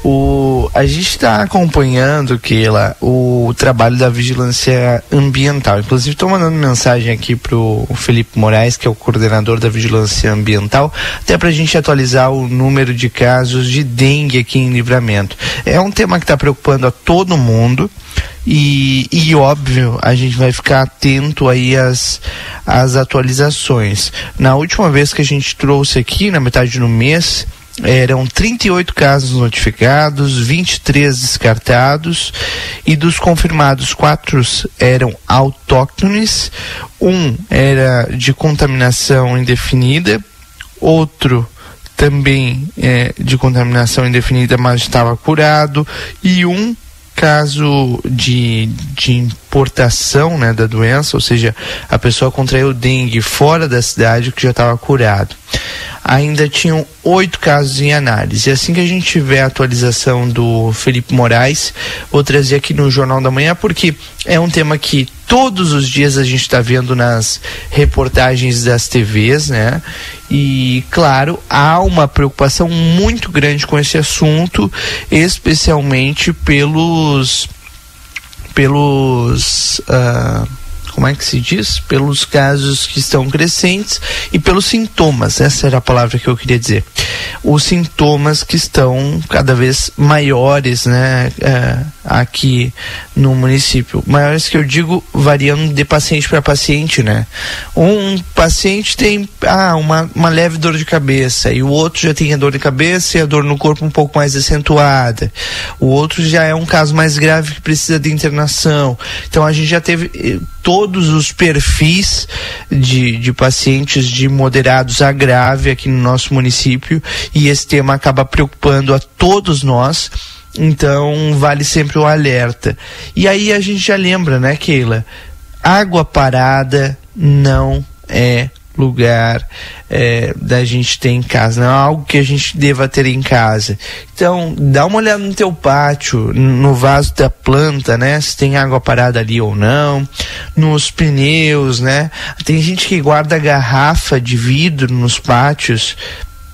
Speaker 2: O, a gente está acompanhando, Keila, o trabalho da vigilância ambiental. Inclusive, estou mandando mensagem aqui pro Felipe Moraes, que é o coordenador da vigilância ambiental, até para a gente atualizar o número de casos de dengue aqui em livramento. É um tema que está preocupando a todo mundo. E, e óbvio, a gente vai ficar atento aí às, às atualizações. Na última vez que a gente trouxe aqui, na metade do mês, eram 38 casos notificados, 23 descartados e dos confirmados, quatro eram autóctones, um era de contaminação indefinida, outro também é, de contaminação indefinida, mas estava curado, e um caso de, de importação né, da doença, ou seja, a pessoa contraiu dengue fora da cidade que já estava curado. Ainda tinham oito casos em análise. E assim que a gente tiver a atualização do Felipe Moraes, vou trazer aqui no Jornal da Manhã, porque é um tema que todos os dias a gente está vendo nas reportagens das TVs, né? E claro, há uma preocupação muito grande com esse assunto, especialmente pelos pelos uh, como é que se diz? Pelos casos que estão crescentes e pelos sintomas, essa era a palavra que eu queria dizer. Os sintomas que estão cada vez maiores, né, é, aqui no município. Maiores que eu digo variando de paciente para paciente, né? Um paciente tem ah, uma, uma leve dor de cabeça e o outro já tem a dor de cabeça e a dor no corpo um pouco mais acentuada. O outro já é um caso mais grave que precisa de internação. Então a gente já teve eh, todos os perfis de, de pacientes de moderados a grave aqui no nosso município e esse tema acaba preocupando a todos nós. Então vale sempre o alerta. E aí a gente já lembra, né, Keila? Água parada não é lugar é, da gente ter em casa, não é algo que a gente deva ter em casa. Então, dá uma olhada no teu pátio, no vaso da planta, né? Se tem água parada ali ou não, nos pneus, né? Tem gente que guarda garrafa de vidro nos pátios.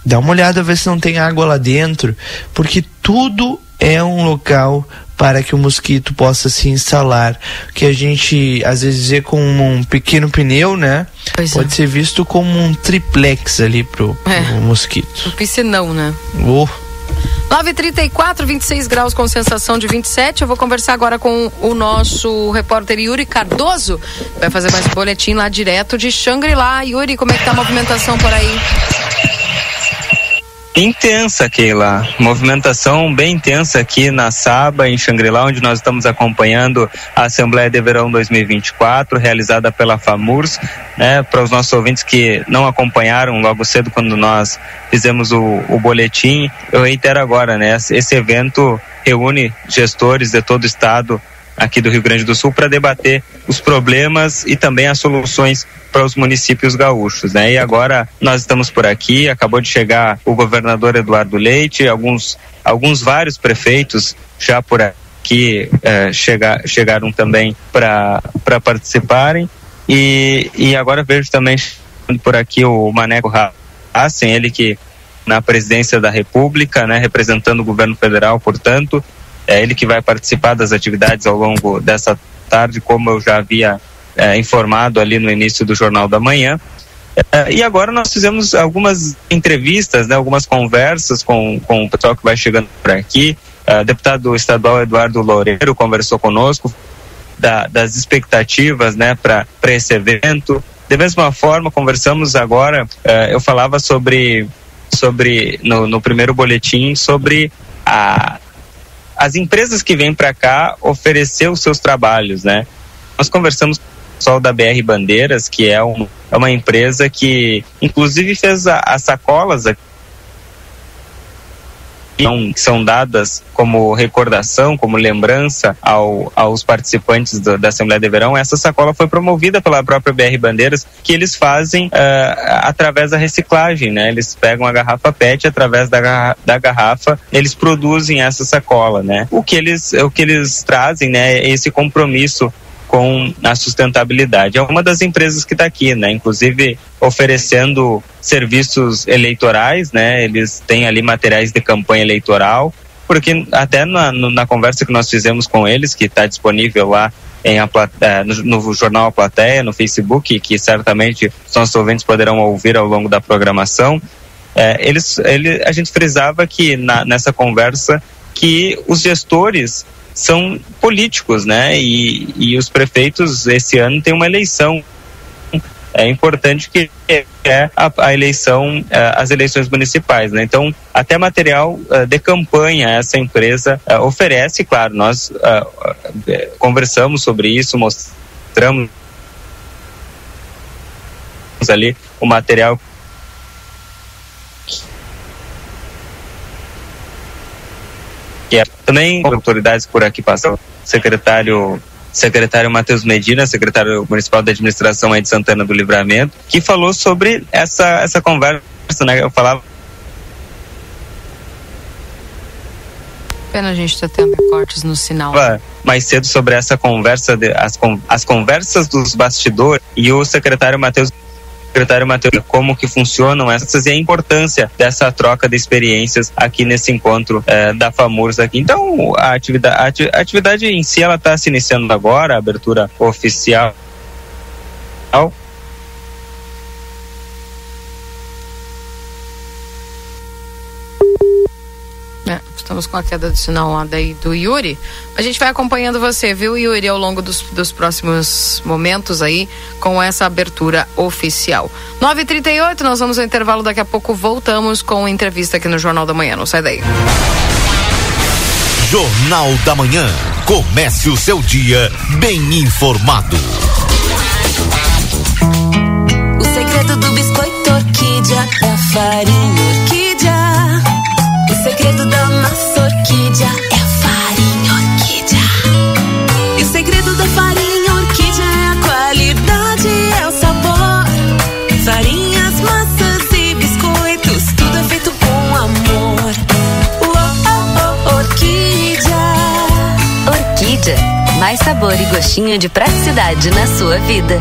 Speaker 2: Dá uma olhada ver se não tem água lá dentro, porque tudo é um local para que o mosquito possa se instalar. Que a gente às vezes vê com um pequeno pneu, né? Pois Pode é. ser visto como um triplex ali pro, é. pro mosquito.
Speaker 1: Porque senão, né?
Speaker 2: Oh.
Speaker 1: 934, 26 graus com sensação de 27. Eu vou conversar agora com o nosso repórter Yuri Cardoso. Vai fazer mais um boletim lá direto de Xangri-Lá. Yuri, como é que tá a movimentação por aí?
Speaker 3: Intensa, Keila. Movimentação bem intensa aqui na Saba, em Xangri-Lá, onde nós estamos acompanhando a Assembleia de Verão 2024, realizada pela FAMURS. Né, para os nossos ouvintes que não acompanharam logo cedo quando nós fizemos o, o boletim, eu reitero agora, né? Esse evento reúne gestores de todo o estado aqui do Rio Grande do Sul para debater os problemas e também as soluções para os municípios gaúchos, né? E agora nós estamos por aqui, acabou de chegar o governador Eduardo Leite, alguns alguns vários prefeitos já por aqui eh, chega, chegaram também para para participarem e, e agora vejo também por aqui o Maneco Hassen, ele que na presidência da República, né, representando o governo federal, portanto, é ele que vai participar das atividades ao longo dessa tarde, como eu já havia é, informado ali no início do Jornal da Manhã. É, e agora nós fizemos algumas entrevistas, né, algumas conversas com, com o pessoal que vai chegando por aqui. É, deputado estadual Eduardo Loureiro conversou conosco da, das expectativas né, para esse evento. Da mesma forma, conversamos agora, é, eu falava sobre, sobre no, no primeiro boletim, sobre a, as empresas que vêm para cá oferecer os seus trabalhos, né? Nós conversamos com o pessoal da BR Bandeiras, que é, um, é uma empresa que, inclusive, fez as sacolas aqui são, são dadas como recordação, como lembrança ao, aos participantes do, da Assembleia de Verão, essa sacola foi promovida pela própria BR Bandeiras, que eles fazem uh, através da reciclagem, né? Eles pegam a garrafa PET através da, da garrafa, eles produzem essa sacola, né? O que eles, o que eles trazem, né? É esse compromisso com a sustentabilidade. É uma das empresas que está aqui, né? Inclusive oferecendo serviços eleitorais, né? Eles têm ali materiais de campanha eleitoral, porque até na, na conversa que nós fizemos com eles, que está disponível lá em a, é, no, no, jornal A Plateia, no Facebook, que certamente os nossos ouvintes poderão ouvir ao longo da programação, é, eles, ele, a gente frisava que na, nessa conversa que os gestores são políticos, né? E, e os prefeitos esse ano têm uma eleição é importante que é a, a eleição, é, as eleições municipais, né? Então, até material uh, de campanha essa empresa uh, oferece, claro, nós conversamos sobre isso, mostramos ali o material que é também autoridades por aqui passam, secretário secretário Matheus Medina, secretário municipal da administração aí de Santana do Livramento, que falou sobre essa essa conversa, né? Eu falava
Speaker 1: Pena a gente tá tendo cortes no sinal.
Speaker 3: Mais cedo sobre essa conversa, de, as, as conversas dos bastidores e o secretário Matheus secretário Matheus, como que funcionam essas e a importância dessa troca de experiências aqui nesse encontro eh, da FAMURS aqui. Então, a atividade, a atividade em si, ela está se iniciando agora, a abertura oficial
Speaker 1: É, estamos com a queda do sinal lá daí do Yuri. A gente vai acompanhando você, viu, Yuri, ao longo dos, dos próximos momentos aí, com essa abertura oficial. 9h38, nós vamos ao intervalo, daqui a pouco voltamos com entrevista aqui no Jornal da Manhã. Não sai daí.
Speaker 9: Jornal da Manhã. Comece o seu dia bem informado.
Speaker 10: O segredo do biscoito orquídea é a farinha orquídea. Segredo da massa orquídea é a farinha orquídea. E o segredo da farinha orquídea é a qualidade, é o sabor. Farinhas, massas e biscoitos, tudo é feito com amor. Uou, oh, oh, orquídea.
Speaker 17: Orquídea. Mais sabor e gostinho de praticidade na sua vida.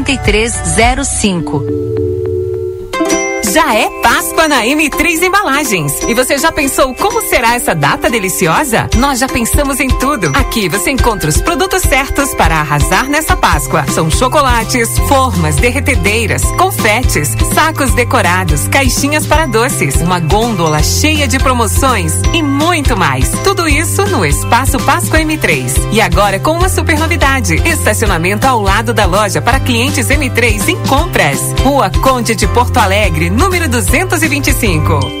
Speaker 18: 8305.
Speaker 14: Já é Páscoa na M3 Embalagens. E você já pensou como será essa data deliciosa? Nós já pensamos em tudo. Aqui você encontra os produtos certos para arrasar nessa Páscoa. São chocolates, formas, derretedeiras, confetes, sacos decorados, caixinhas para doces, uma gôndola cheia de promoções e muito mais. Tudo isso no Espaço Páscoa M3. E agora com uma super novidade: estacionamento ao lado da loja para clientes M3 em compras. Rua Conde de Porto Alegre, número 225.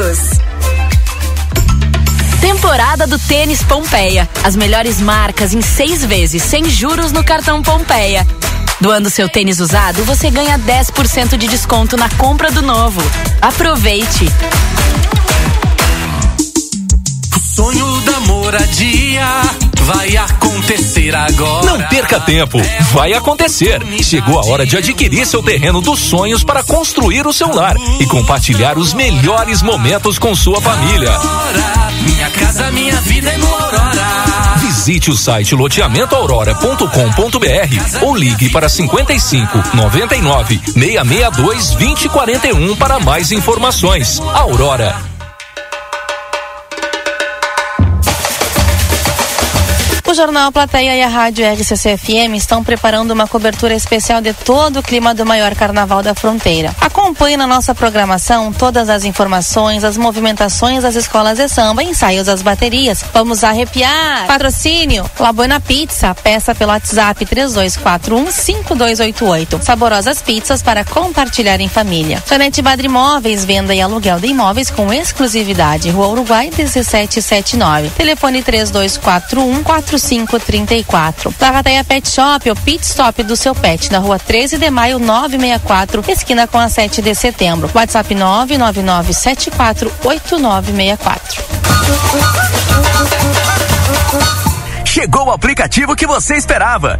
Speaker 17: Temporada do Tênis Pompeia. As melhores marcas em seis vezes, sem juros no cartão Pompeia. Doando seu tênis usado, você ganha 10% de desconto na compra do novo. Aproveite!
Speaker 19: Sonho da moradia vai acontecer agora.
Speaker 11: Não perca tempo, vai acontecer. Chegou a hora de adquirir seu terreno dos sonhos para construir o seu lar e compartilhar os melhores momentos com sua família.
Speaker 19: Minha casa, minha vida é no Aurora.
Speaker 11: Visite o site loteamentoaurora.com.br ou ligue para 55 99 662 2041 para mais informações. Aurora O Jornal Plateia e a Rádio RCC-FM estão preparando uma cobertura especial de todo o clima do maior carnaval da fronteira. Acompanhe na nossa programação todas as informações, as movimentações das escolas de samba, ensaios das baterias. Vamos arrepiar! Patrocínio La Buena Pizza, peça pelo WhatsApp 3241-5288. Saborosas pizzas para compartilhar em família. Janete Badri Imóveis, venda e aluguel de imóveis com exclusividade. Rua Uruguai 1779. Telefone 3241 4534. Tarrateia Pet Shop, o pit stop do seu pet, na rua 13 de maio 964, esquina com a 7 de setembro. WhatsApp 999748964.
Speaker 12: Chegou o aplicativo que você esperava.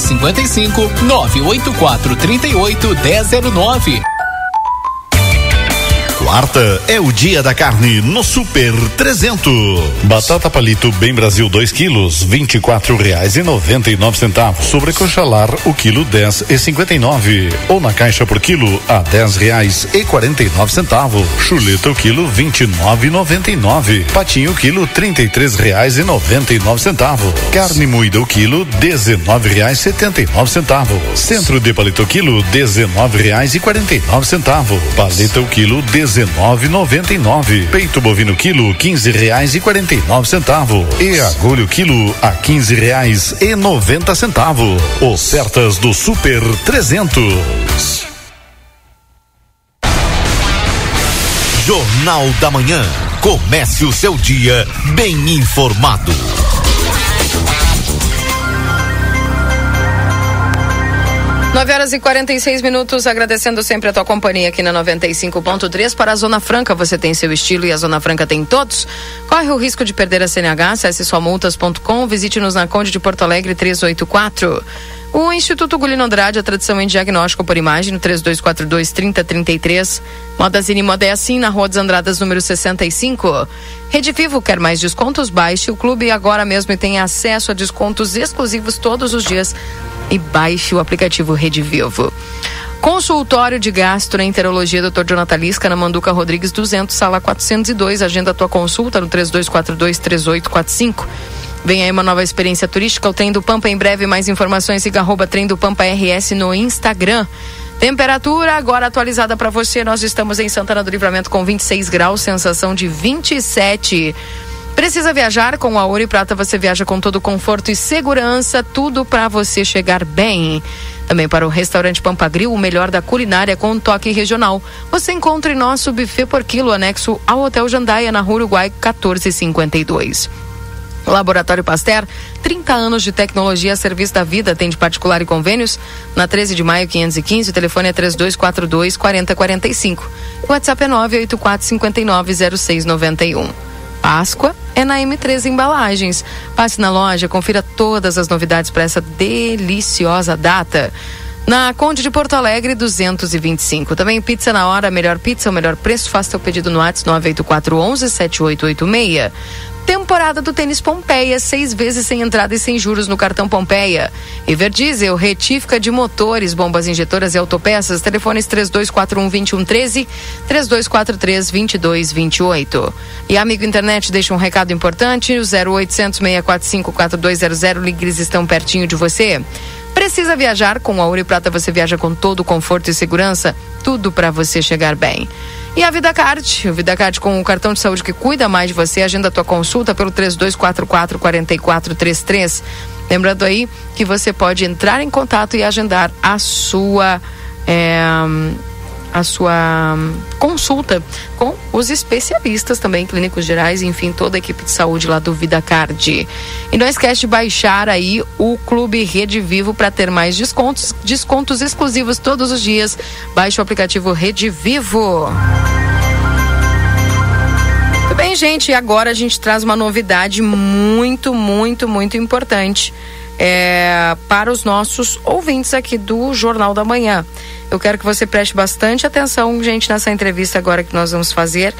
Speaker 20: 55 984 38 1009.
Speaker 9: Quarta é o dia da carne no Super 300. Batata palito bem Brasil 2 quilos, vinte e quatro reais e noventa e nove centavos. Sobrecoxalar o quilo dez e cinquenta e nove. Ou na caixa por quilo a dez reais e quarenta e nove centavos. Chuleta o quilo vinte e nove e noventa e nove. Patinho o quilo trinta e três reais e noventa e nove centavos. Carne moída o quilo dezenove reais setenta e nove centavos. Centro de palito o quilo dezenove reais e quarenta e nove centavos. Paleta o quilo dezenove noventa e nove. Peito bovino quilo quinze reais e quarenta e nove centavos. E agulha o quilo a quinze reais e noventa centavos. Ofertas do Super 300. Jornal da Manhã. Comece o seu dia bem informado.
Speaker 1: Nove horas e 46 minutos, agradecendo sempre a tua companhia aqui na 95.3 para a Zona Franca. Você tem seu estilo e a Zona Franca tem todos. Corre o risco de perder a CNH, acesse somultas.com, visite-nos na Conde de Porto Alegre 384. O Instituto Gulino Andrade, a tradição em diagnóstico por imagem, no 3242 3033. Modazine Moda é assim, na Rua dos Andradas, número 65. Rede Vivo quer mais descontos? Baixe o clube agora mesmo e tem acesso a descontos exclusivos todos os dias. E baixe o aplicativo Rede Vivo. Consultório de Gastroenterologia, Dr. Jonathan Lisca, na Manduca Rodrigues 200, sala 402. Agenda tua consulta no 3242 3845. Vem aí uma nova experiência turística, o Trem do Pampa. Em breve, mais informações, siga arroba Trem do Pampa RS no Instagram. Temperatura agora atualizada para você. Nós estamos em Santana do Livramento com 26 graus, sensação de 27. Precisa viajar com a Ouro e Prata? Você viaja com todo conforto e segurança, tudo para você chegar bem. Também para o restaurante Pampagril, o melhor da culinária com um toque regional. Você encontra em nosso buffet por quilo anexo ao Hotel Jandaia, na Rua Uruguai 1452. Laboratório Pasteur, 30 anos de tecnologia a serviço da vida, tem de particular e convênios. Na 13 de maio, 515, o telefone é 3242 4045. O WhatsApp é 984 59 0691. Páscoa é na M3 Embalagens. Passe na loja, confira todas as novidades para essa deliciosa data. Na Conde de Porto Alegre, 225. Também pizza na hora, melhor pizza, o melhor preço. Faça seu pedido no WhatsApp 98411 7886. Temporada do Tênis Pompeia, seis vezes sem entrada e sem juros no cartão Pompeia. Everdiesel, retífica de motores, bombas injetoras e autopeças. Telefones 3241-2113, 3243-2228. E amigo internet, deixa um recado importante: o 0800 645 4200. Ligres estão pertinho de você. Precisa viajar? Com Ouro e Prata você viaja com todo o conforto e segurança. Tudo para você chegar bem. E a VidaCard, o VidaCard com o cartão de saúde que cuida mais de você, agenda a tua consulta pelo 3244 4433. Lembrando aí que você pode entrar em contato e agendar a sua é, a sua consulta com os especialistas também, clínicos gerais, enfim, toda a equipe de saúde lá do VidaCard. E não esquece de baixar aí o Clube Rede Vivo para ter mais descontos, descontos exclusivos todos os dias. Baixe o aplicativo Rede Vivo. Muito bem, gente, agora a gente traz uma novidade muito, muito, muito importante é, para os nossos ouvintes aqui do Jornal da Manhã. Eu quero que você preste bastante atenção, gente, nessa entrevista agora que nós vamos fazer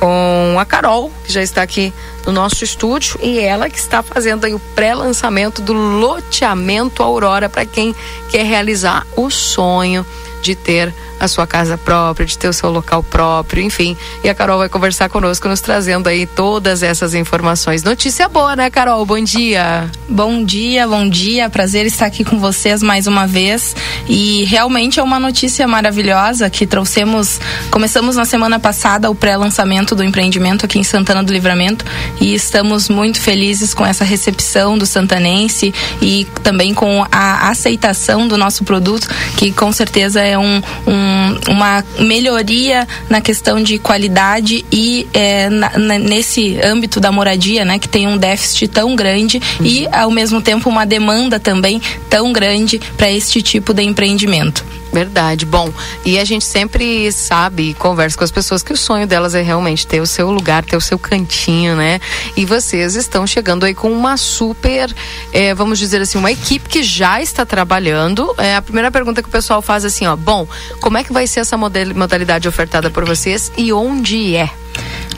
Speaker 1: com a Carol, que já está aqui no nosso estúdio, e ela que está fazendo aí o pré-lançamento do loteamento Aurora para quem quer realizar o sonho de ter a sua casa própria, de ter o seu local próprio, enfim. E a Carol vai conversar conosco, nos trazendo aí todas essas informações. Notícia boa, né, Carol? Bom dia.
Speaker 21: Bom dia, bom dia. Prazer estar aqui com vocês mais uma vez. E realmente é uma notícia maravilhosa que trouxemos. Começamos na semana passada o pré-lançamento do empreendimento aqui em Santana do Livramento e estamos muito felizes com essa recepção do santanense e também com a aceitação do nosso produto, que com certeza é um, um uma melhoria na questão de qualidade e é, na, nesse âmbito da moradia, né, que tem um déficit tão grande uhum. e ao mesmo tempo uma demanda também tão grande para este tipo de empreendimento.
Speaker 1: Verdade. Bom, e a gente sempre sabe e conversa com as pessoas que o sonho delas é realmente ter o seu lugar, ter o seu cantinho, né? E vocês estão chegando aí com uma super, é, vamos dizer assim, uma equipe que já está trabalhando. É, a primeira pergunta que o pessoal faz assim, ó, bom, como é que vai ser essa modalidade ofertada por vocês e onde é?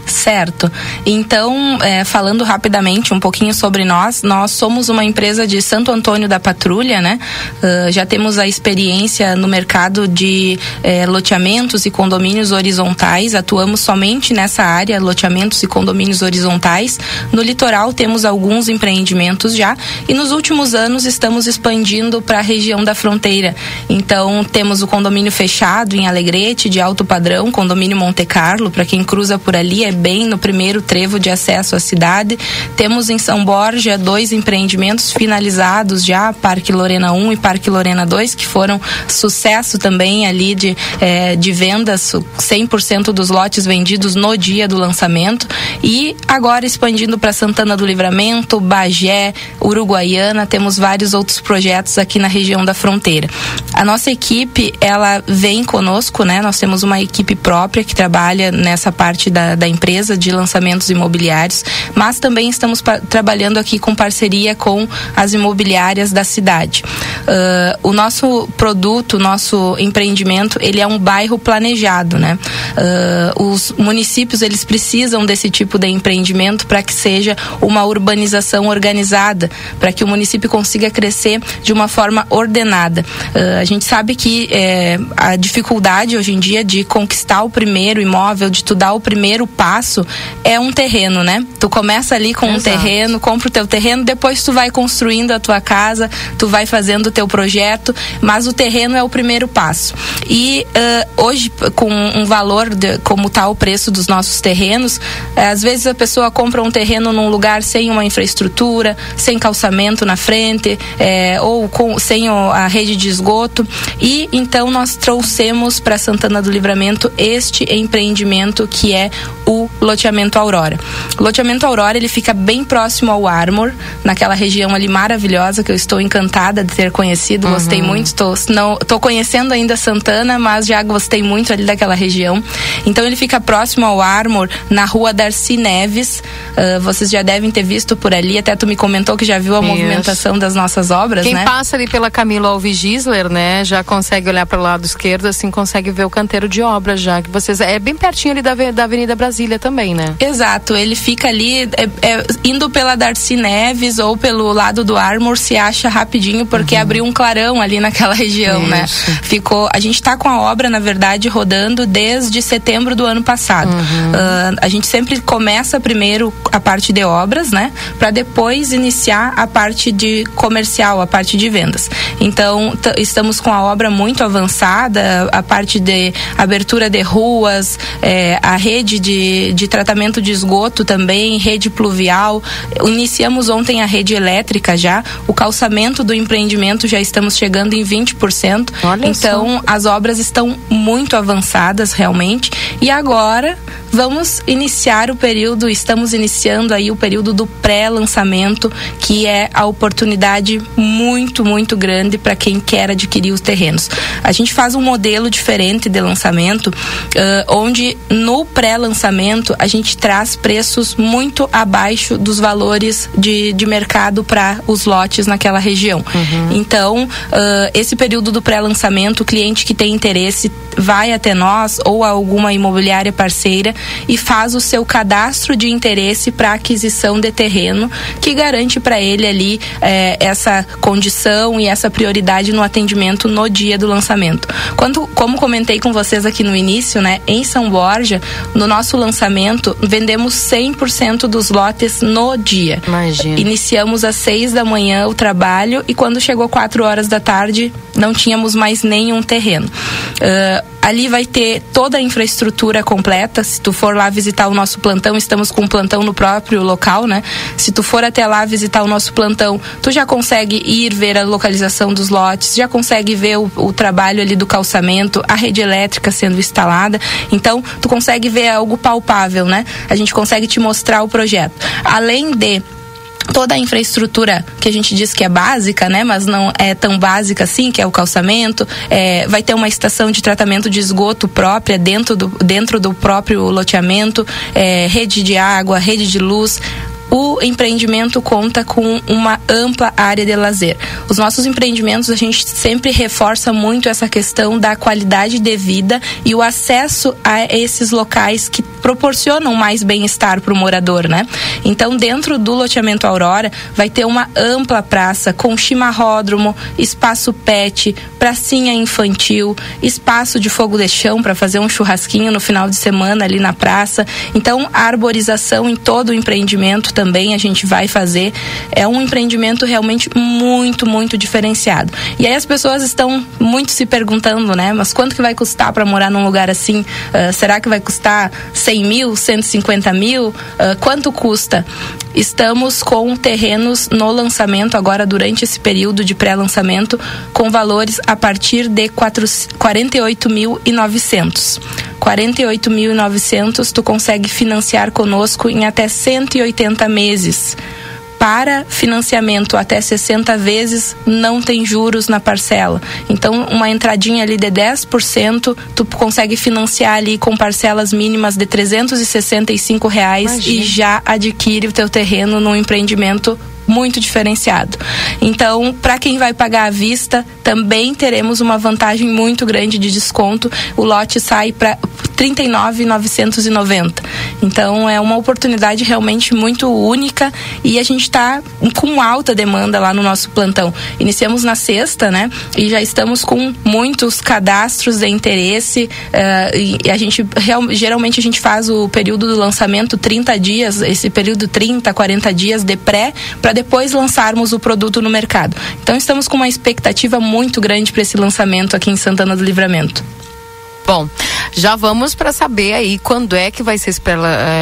Speaker 21: Certo. Então, é, falando rapidamente um pouquinho sobre nós, nós somos uma empresa de Santo Antônio da Patrulha, né? Uh, já temos a experiência no mercado de é, loteamentos e condomínios horizontais, atuamos somente nessa área, loteamentos e condomínios horizontais. No litoral temos alguns empreendimentos já e nos últimos anos estamos expandindo para a região da fronteira. Então, temos o condomínio fechado em Alegrete, de alto padrão, condomínio Monte Carlo, para quem cruza por ali, é bem no primeiro trevo de acesso à cidade. Temos em São Borja dois empreendimentos finalizados já, Parque Lorena 1 e Parque Lorena 2, que foram sucesso também ali de, eh, de vendas, 100% dos lotes vendidos no dia do lançamento. E agora expandindo para Santana do Livramento, Bagé, Uruguaiana, temos vários outros projetos aqui na região da fronteira. A nossa equipe, ela vem conosco, né? Nós temos uma equipe própria que trabalha nessa parte da, da empresa empresa de lançamentos imobiliários, mas também estamos trabalhando aqui com parceria com as imobiliárias da cidade. Uh, o nosso produto, nosso empreendimento, ele é um bairro planejado, né? Uh, os municípios eles precisam desse tipo de empreendimento para que seja uma urbanização organizada, para que o município consiga crescer de uma forma ordenada. Uh, a gente sabe que eh, a dificuldade hoje em dia de conquistar o primeiro imóvel, de tu dar o primeiro passo é um terreno, né? Tu começa ali com Exato. um terreno, compra o teu terreno, depois tu vai construindo a tua casa, tu vai fazendo teu projeto, mas o terreno é o primeiro passo. E uh, hoje, com um valor de, como está o preço dos nossos terrenos, às vezes a pessoa compra um terreno num lugar sem uma infraestrutura, sem calçamento na frente, eh, ou com, sem o, a rede de esgoto. E então nós trouxemos para Santana do Livramento este empreendimento que é o loteamento Aurora. O loteamento Aurora ele fica bem próximo ao Armor, naquela região ali maravilhosa que eu estou encantada de ter conhecido, uhum. gostei muito. Tô, não, tô conhecendo ainda Santana, mas já gostei muito ali daquela região. Então ele fica próximo ao Armor, na rua Darcy Neves. Uh, vocês já devem ter visto por ali, até tu me comentou que já viu a Isso. movimentação das nossas obras,
Speaker 1: Quem
Speaker 21: né?
Speaker 1: passa ali pela Camilo Alves Gisler, né, já consegue olhar para o lado esquerdo, assim, consegue ver o canteiro de obras já, que vocês... É bem pertinho ali da, da Avenida Brasília também, né?
Speaker 21: Exato, ele fica ali, é, é, indo pela Darcy Neves ou pelo lado do Armor, se acha rapidinho, porque uhum. abriu um clarão ali naquela região, né? Isso. né? Ficou... A gente está com a obra, na verdade, rodando desde setembro do ano passado. Uhum. Uh, a gente sempre começa primeiro a parte de obras, né? Para depois iniciar a parte de comercial, a parte de vendas. Então, estamos com a obra muito avançada, a parte de abertura de ruas, é, a rede de, de tratamento de esgoto também, rede pluvial. Iniciamos ontem a rede elétrica já, o calçamento do empreendimento já estamos chegando em 20%. Olha então, só. as obras estão muito avançadas realmente. E agora vamos iniciar o período, estamos iniciando aí o período do pré-lançamento, que é a oportunidade muito, muito grande para quem quer adquirir os terrenos. A gente faz um modelo diferente de lançamento, uh, onde no pré-lançamento a gente traz preços muito abaixo dos valores de, de mercado para os lotes naquela região. Uhum. Então, uh, esse período do pré-lançamento, o cliente que tem interesse vai até nós ou alguma imobiliária parceira e faz o seu cadastro de interesse para aquisição de terreno, que garante para ele ali é, essa condição e essa prioridade no atendimento no dia do lançamento. Quando, como comentei com vocês aqui no início, né, em São Borja, no nosso lançamento, vendemos 100% dos lotes no dia.
Speaker 1: Imagina.
Speaker 21: Iniciamos às seis da manhã o trabalho e quando chegou quatro horas da tarde, não tínhamos mais nenhum terreno. Uh, ali vai ter toda a infraestrutura completa. Se tu for lá visitar o nosso plantão, estamos com um plantão no próprio local, né? Se tu for até lá visitar o nosso plantão, tu já consegue ir ver a localização dos lotes, já consegue ver o, o trabalho ali do calçamento, a rede elétrica sendo instalada. Então, tu consegue ver algo palpável, né? A gente consegue te mostrar o projeto. Além de toda a infraestrutura que a gente diz que é básica, né, mas não é tão básica assim, que é o calçamento, é, vai ter uma estação de tratamento de esgoto própria dentro do, dentro do próprio loteamento, é, rede de água, rede de luz, o empreendimento conta com uma ampla área de lazer. Os nossos empreendimentos, a gente sempre reforça muito essa questão da qualidade de vida e o acesso a esses locais que proporcionam mais bem-estar para o morador, né? Então, dentro do loteamento Aurora, vai ter uma ampla praça com chimarródromo, espaço pet, pracinha infantil, espaço de fogo de chão para fazer um churrasquinho no final de semana ali na praça. Então, a arborização em todo o empreendimento também a gente vai fazer. É um empreendimento realmente muito, muito diferenciado. E aí as pessoas estão muito se perguntando, né? Mas quanto que vai custar para morar num lugar assim? Uh, será que vai custar 100 mil, 150 mil? Uh, quanto custa? Estamos com terrenos no lançamento agora durante esse período de pré-lançamento com valores a partir de 48.900. 48.900 tu consegue financiar conosco em até 180 meses. Para financiamento até 60 vezes, não tem juros na parcela. Então, uma entradinha ali de 10%, tu consegue financiar ali com parcelas mínimas de 365 reais Imagina. e já adquire o teu terreno num empreendimento muito diferenciado. Então, para quem vai pagar à vista, também teremos uma vantagem muito grande de desconto. O lote sai para 39,990. Então é uma oportunidade realmente muito única e a gente está com alta demanda lá no nosso plantão. Iniciamos na sexta, né? E já estamos com muitos cadastros de interesse. Uh, e a gente real, geralmente a gente faz o período do lançamento 30 dias, esse período 30, 40 dias de pré, para depois lançarmos o produto no mercado. Então estamos com uma expectativa muito grande para esse lançamento aqui em Santana do Livramento.
Speaker 1: Bom, já vamos para saber aí quando é que vai ser esse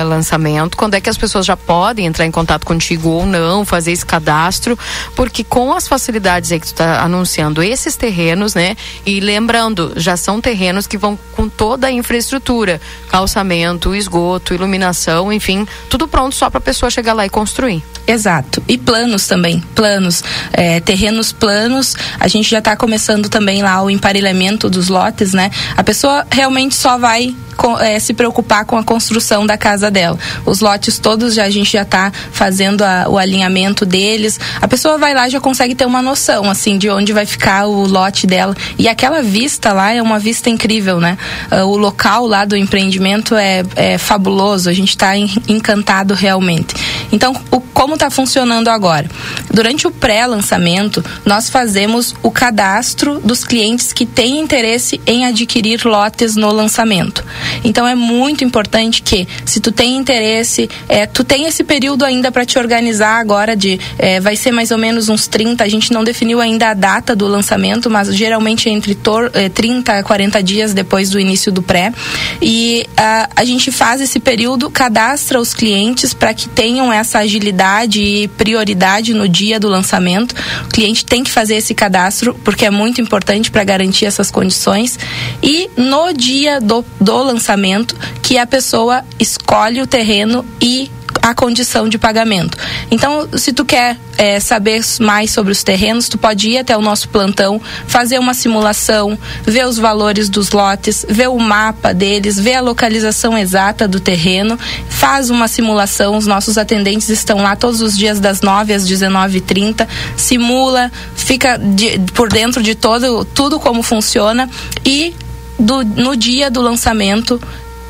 Speaker 1: lançamento, quando é que as pessoas já podem entrar em contato contigo ou não, fazer esse cadastro, porque com as facilidades aí que tu está anunciando esses terrenos, né? E lembrando, já são terrenos que vão com toda a infraestrutura, calçamento, esgoto, iluminação, enfim, tudo pronto só para a pessoa chegar lá e construir.
Speaker 21: Exato. E planos também, planos, é, terrenos planos. A gente já está começando também lá o emparelhamento dos lotes, né? A pessoa realmente só vai é, se preocupar com a construção da casa dela. Os lotes todos já a gente já está fazendo a, o alinhamento deles. A pessoa vai lá já consegue ter uma noção assim de onde vai ficar o lote dela. E aquela vista lá é uma vista incrível, né? Uh, o local lá do empreendimento é, é fabuloso. A gente está encantado realmente. Então, o, como está funcionando agora? Durante o pré-lançamento, nós fazemos o cadastro dos clientes que têm interesse em adquirir lotes no lançamento. Então é muito importante que, se tu tem interesse, é, tu tem esse período ainda para te organizar agora de é, vai ser mais ou menos uns 30, a gente não definiu ainda a data do lançamento, mas geralmente é entre tor, é, 30 a 40 dias depois do início do pré. E a, a gente faz esse período, cadastra os clientes para que tenham essa agilidade e prioridade no dia do lançamento. O cliente tem que fazer esse cadastro porque é muito importante para garantir essas condições. E no dia do, do lançamento que a pessoa escolhe o terreno e a condição de pagamento. Então, se tu quer é, saber mais sobre os terrenos, tu pode ir até o nosso plantão, fazer uma simulação, ver os valores dos lotes, ver o mapa deles, ver a localização exata do terreno, faz uma simulação. Os nossos atendentes estão lá todos os dias das 9 às 19h30, simula, fica de, por dentro de todo tudo como funciona e do, no dia do lançamento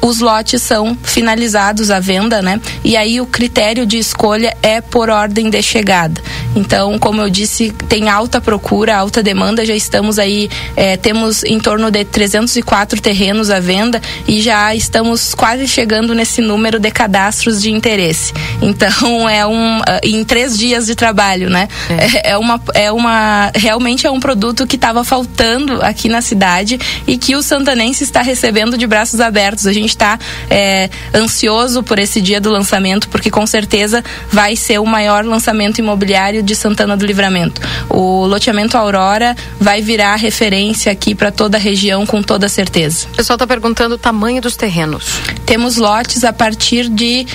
Speaker 21: os lotes são finalizados à venda, né? E aí o critério de escolha é por ordem de chegada. Então, como eu disse, tem alta procura, alta demanda. Já estamos aí, é, temos em torno de 304 terrenos à venda e já estamos quase chegando nesse número de cadastros de interesse. Então, é um ah, em três dias de trabalho, né? É, é uma, é uma realmente é um produto que estava faltando aqui na cidade e que o santanense está recebendo de braços abertos. A gente está é, ansioso por esse dia do lançamento, porque com certeza vai ser o maior lançamento imobiliário de Santana do Livramento. O loteamento Aurora vai virar referência aqui para toda a região, com toda certeza.
Speaker 1: O pessoal está perguntando o tamanho dos terrenos.
Speaker 21: Temos lotes a partir de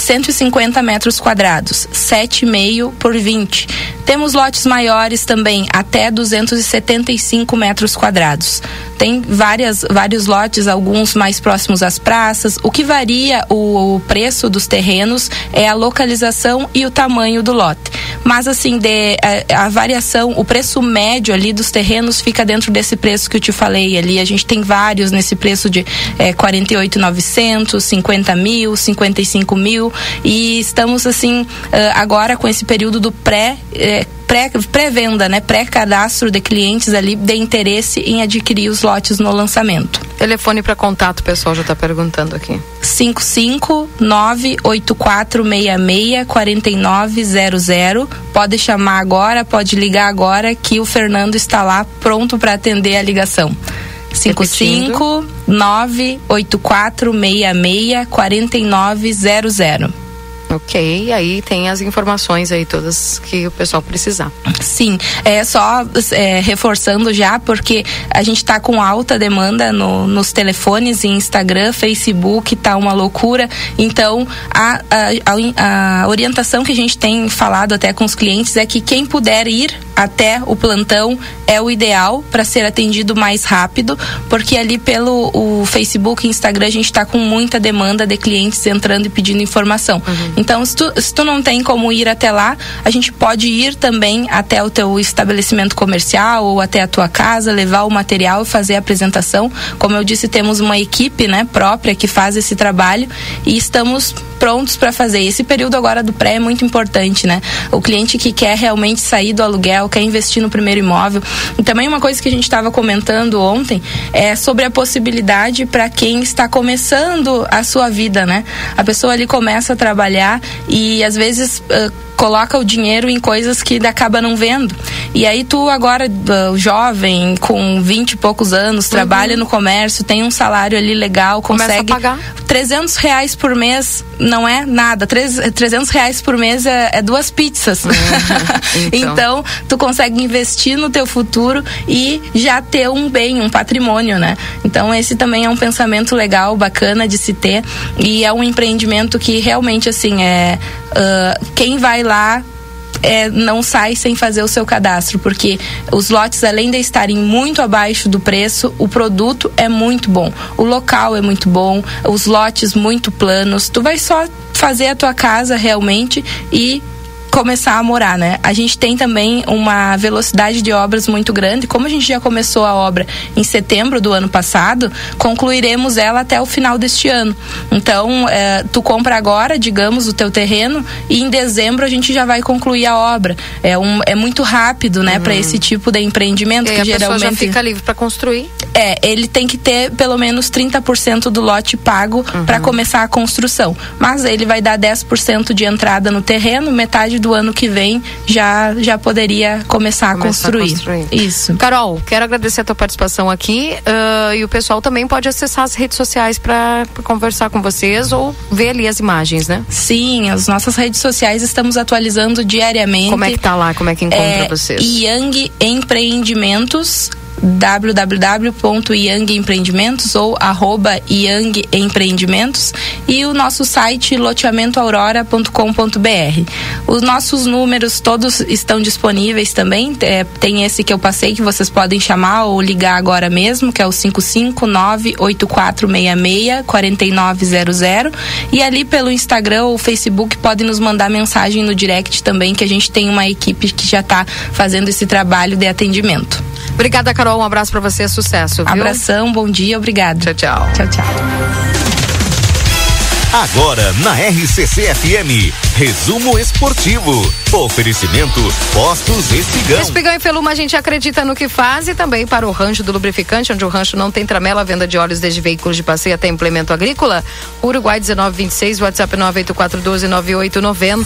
Speaker 21: 150 metros quadrados, 7,5 por 20. Temos lotes maiores também, até 275 metros quadrados. Tem várias, vários lotes, alguns mais próximos às praças. O que varia o, o preço dos terrenos é a localização e o tamanho do lote. Mas assim, de, a, a, variação, o preço médio ali dos terrenos fica dentro desse preço que eu te falei ali. A gente tem vários nesse preço de é, 48,900, 50 mil, 55 mil. E estamos assim, agora com esse período do pré. É, pré-venda, né? Pré-cadastro de clientes ali de interesse em adquirir os lotes no lançamento.
Speaker 1: Telefone para contato, o pessoal já está perguntando aqui.
Speaker 21: 55984664900. Pode chamar agora, pode ligar agora que o Fernando está lá pronto para atender a ligação. 55984664900.
Speaker 1: Ok, aí tem as informações aí todas que o pessoal precisar.
Speaker 21: Sim, é só é, reforçando já, porque a gente está com alta demanda no, nos telefones e Instagram, Facebook, tá uma loucura. Então, a, a, a, orientação que a gente tem falado até com os clientes é que quem puder ir até o plantão é o ideal para ser atendido mais rápido, porque ali pelo o Facebook e Instagram a gente está com muita demanda de clientes entrando e pedindo informação. Uhum. Então, se tu, se tu não tem como ir até lá, a gente pode ir também até o teu estabelecimento comercial ou até a tua casa, levar o material e fazer a apresentação. Como eu disse, temos uma equipe, né, própria que faz esse trabalho e estamos prontos para fazer. Esse período agora do pré é muito importante, né? O cliente que quer realmente sair do aluguel, quer investir no primeiro imóvel. E também uma coisa que a gente estava comentando ontem é sobre a possibilidade para quem está começando a sua vida, né? A pessoa ali começa a trabalhar e às vezes uh, coloca o dinheiro em coisas que acaba não vendo. E aí tu agora, uh, jovem, com 20 e poucos anos, trabalha no comércio, tem um salário ali legal, consegue
Speaker 1: pagar.
Speaker 21: 300 reais por mês não é nada. Três- 300 reais por mês é, é duas pizzas.
Speaker 1: Então.
Speaker 21: então, tu consegue investir no teu futuro e já ter um bem, um patrimônio, né? Então, esse também é um pensamento legal, bacana de se ter. E é um empreendimento que realmente, assim, é. ah, quem vai lá é, não sai sem fazer o seu cadastro, porque os lotes, além de estarem muito abaixo do preço, o produto é muito bom, o local é muito bom, os lotes muito planos. Tu vai só fazer a tua casa realmente e começar a morar, né? A gente tem também uma velocidade de obras muito grande. Como a gente já começou a obra em setembro do ano passado, concluiremos ela até o final deste ano. Então, eh, tu compra agora, digamos, o teu terreno e em dezembro a gente já vai concluir a obra. É, um, é muito rápido, né, para esse tipo de empreendimento.
Speaker 1: E
Speaker 21: que
Speaker 1: a pessoa
Speaker 21: geralmente
Speaker 1: já fica livre para construir.
Speaker 21: é, ele tem que ter pelo menos 30% do lote pago
Speaker 1: Uhum.
Speaker 21: para começar a construção. Mas ele vai dar 10% de entrada no terreno, metade do ano que vem já já poderia começar, a,
Speaker 1: Começar a
Speaker 21: construir.
Speaker 1: construir.
Speaker 21: Isso.
Speaker 1: Carol, quero agradecer a tua participação aqui ah, e o pessoal também pode acessar as redes sociais para conversar com vocês ou ver ali as imagens, né?
Speaker 21: Sim, as nossas redes sociais estamos atualizando diariamente.
Speaker 1: Como é que tá lá? Como é que encontra
Speaker 21: é,
Speaker 1: vocês?
Speaker 21: Yang Empreendimentos www.yangempreendimentos ou arroba Yang Empreendimentos e o nosso site loteamentoaurora.com.br. Os nossos números todos estão disponíveis também. é, tem esse que eu passei que vocês podem chamar ou ligar agora mesmo, que é o 55984664900 e ali pelo Instagram ou Facebook podem nos mandar mensagem no direct também que a gente tem uma equipe que já está fazendo esse trabalho de atendimento.
Speaker 1: Obrigada. Um abraço para você, sucesso, viu?
Speaker 21: Abração, bom dia, obrigada.
Speaker 1: Tchau, tchau.
Speaker 21: Tchau, tchau.
Speaker 22: Agora na RCC FM, resumo esportivo. Oferecimento Postos Espigão.
Speaker 1: Espigão e Feluma, a gente acredita no que faz e também para o rancho do lubrificante, onde o rancho não tem tramela, venda de óleos desde veículos de passeio até implemento agrícola. Uruguai 1926, WhatsApp 984129890.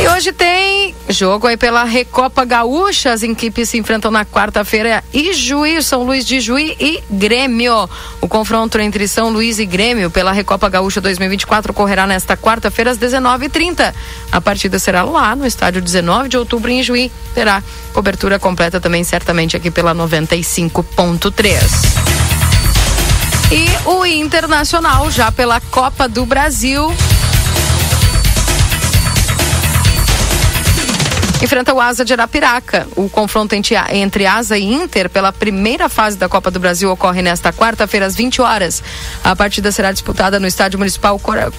Speaker 1: E hoje tem jogo aí pela Recopa Gaúcha. As equipes se enfrentam na quarta-feira. Ijuí, São Luís de Juí e Grêmio. O confronto entre São Luís e Grêmio pela Recopa Gaúcha 2024 ocorrerá nesta quarta-feira às 19h30. A partida será lá no estádio 19 de outubro em Juí. Terá cobertura completa também, certamente, aqui pela 95.3. E o Internacional, já pela Copa do Brasil. Enfrenta o Asa de Arapiraca. O confronto entre, Asa e Inter pela primeira fase da Copa do Brasil ocorre nesta quarta-feira às 20 horas. A partida será disputada no Estádio Municipal Cora,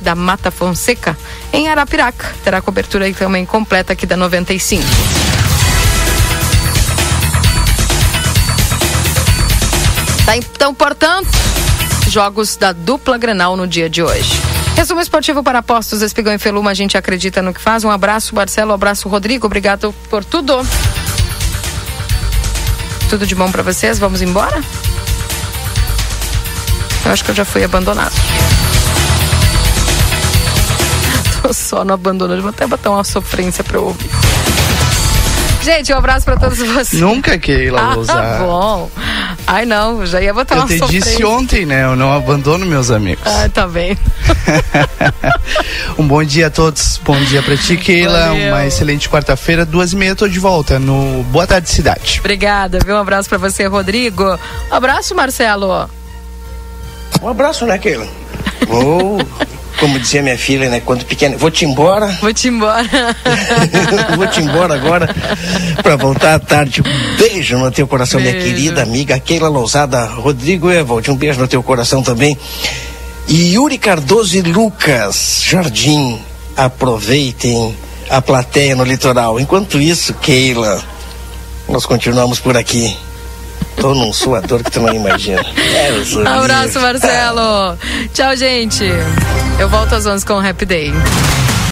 Speaker 1: da Mata Fonseca, em Arapiraca. Terá cobertura também completa aqui da 95. Tá, então, portanto, jogos da dupla Grenal no dia de hoje. Resumo esportivo para apostos, Espigão e Feluma, a gente acredita no que faz. Um abraço, Marcelo, um abraço, Rodrigo, obrigado por tudo. Tudo de bom para vocês, vamos embora? Eu acho que eu já fui abandonado. Tô só no abandono, vou até botar uma sofrência pra eu ouvir. Gente, um abraço pra todos vocês.
Speaker 2: Nunca, Keila,
Speaker 1: Ah,
Speaker 2: vou usar.
Speaker 1: bom. Ai, não, já ia botar
Speaker 2: Eu
Speaker 1: uma
Speaker 2: te
Speaker 1: sofrência.
Speaker 2: disse ontem, né? Eu não abandono meus amigos.
Speaker 1: Ah, tá bem.
Speaker 2: Um bom dia a todos. Bom dia pra ti, Keila.
Speaker 1: Valeu.
Speaker 2: Uma excelente quarta-feira. Duas e meia, tô de volta no Boa Tarde Cidade.
Speaker 1: Obrigada, viu? Um abraço pra você, Rodrigo. Um abraço, Marcelo.
Speaker 4: Um abraço, né, Keila? Oh, como dizia minha filha, né, quando pequena, vou te embora.
Speaker 1: Vou te embora.
Speaker 4: vou te embora agora para voltar à tarde. Um beijo no teu coração, beijo. minha querida amiga Keila Lousada, Rodrigo Evald, um beijo no teu coração também. E Yuri Cardoso e Lucas Jardim, aproveitem a plateia no litoral. Enquanto isso, Keila, nós continuamos por aqui. Tô num suador que tu não imagina.
Speaker 1: É, Abraço, Marcelo. Tchau, gente. Eu volto às 11 com o Happy Day.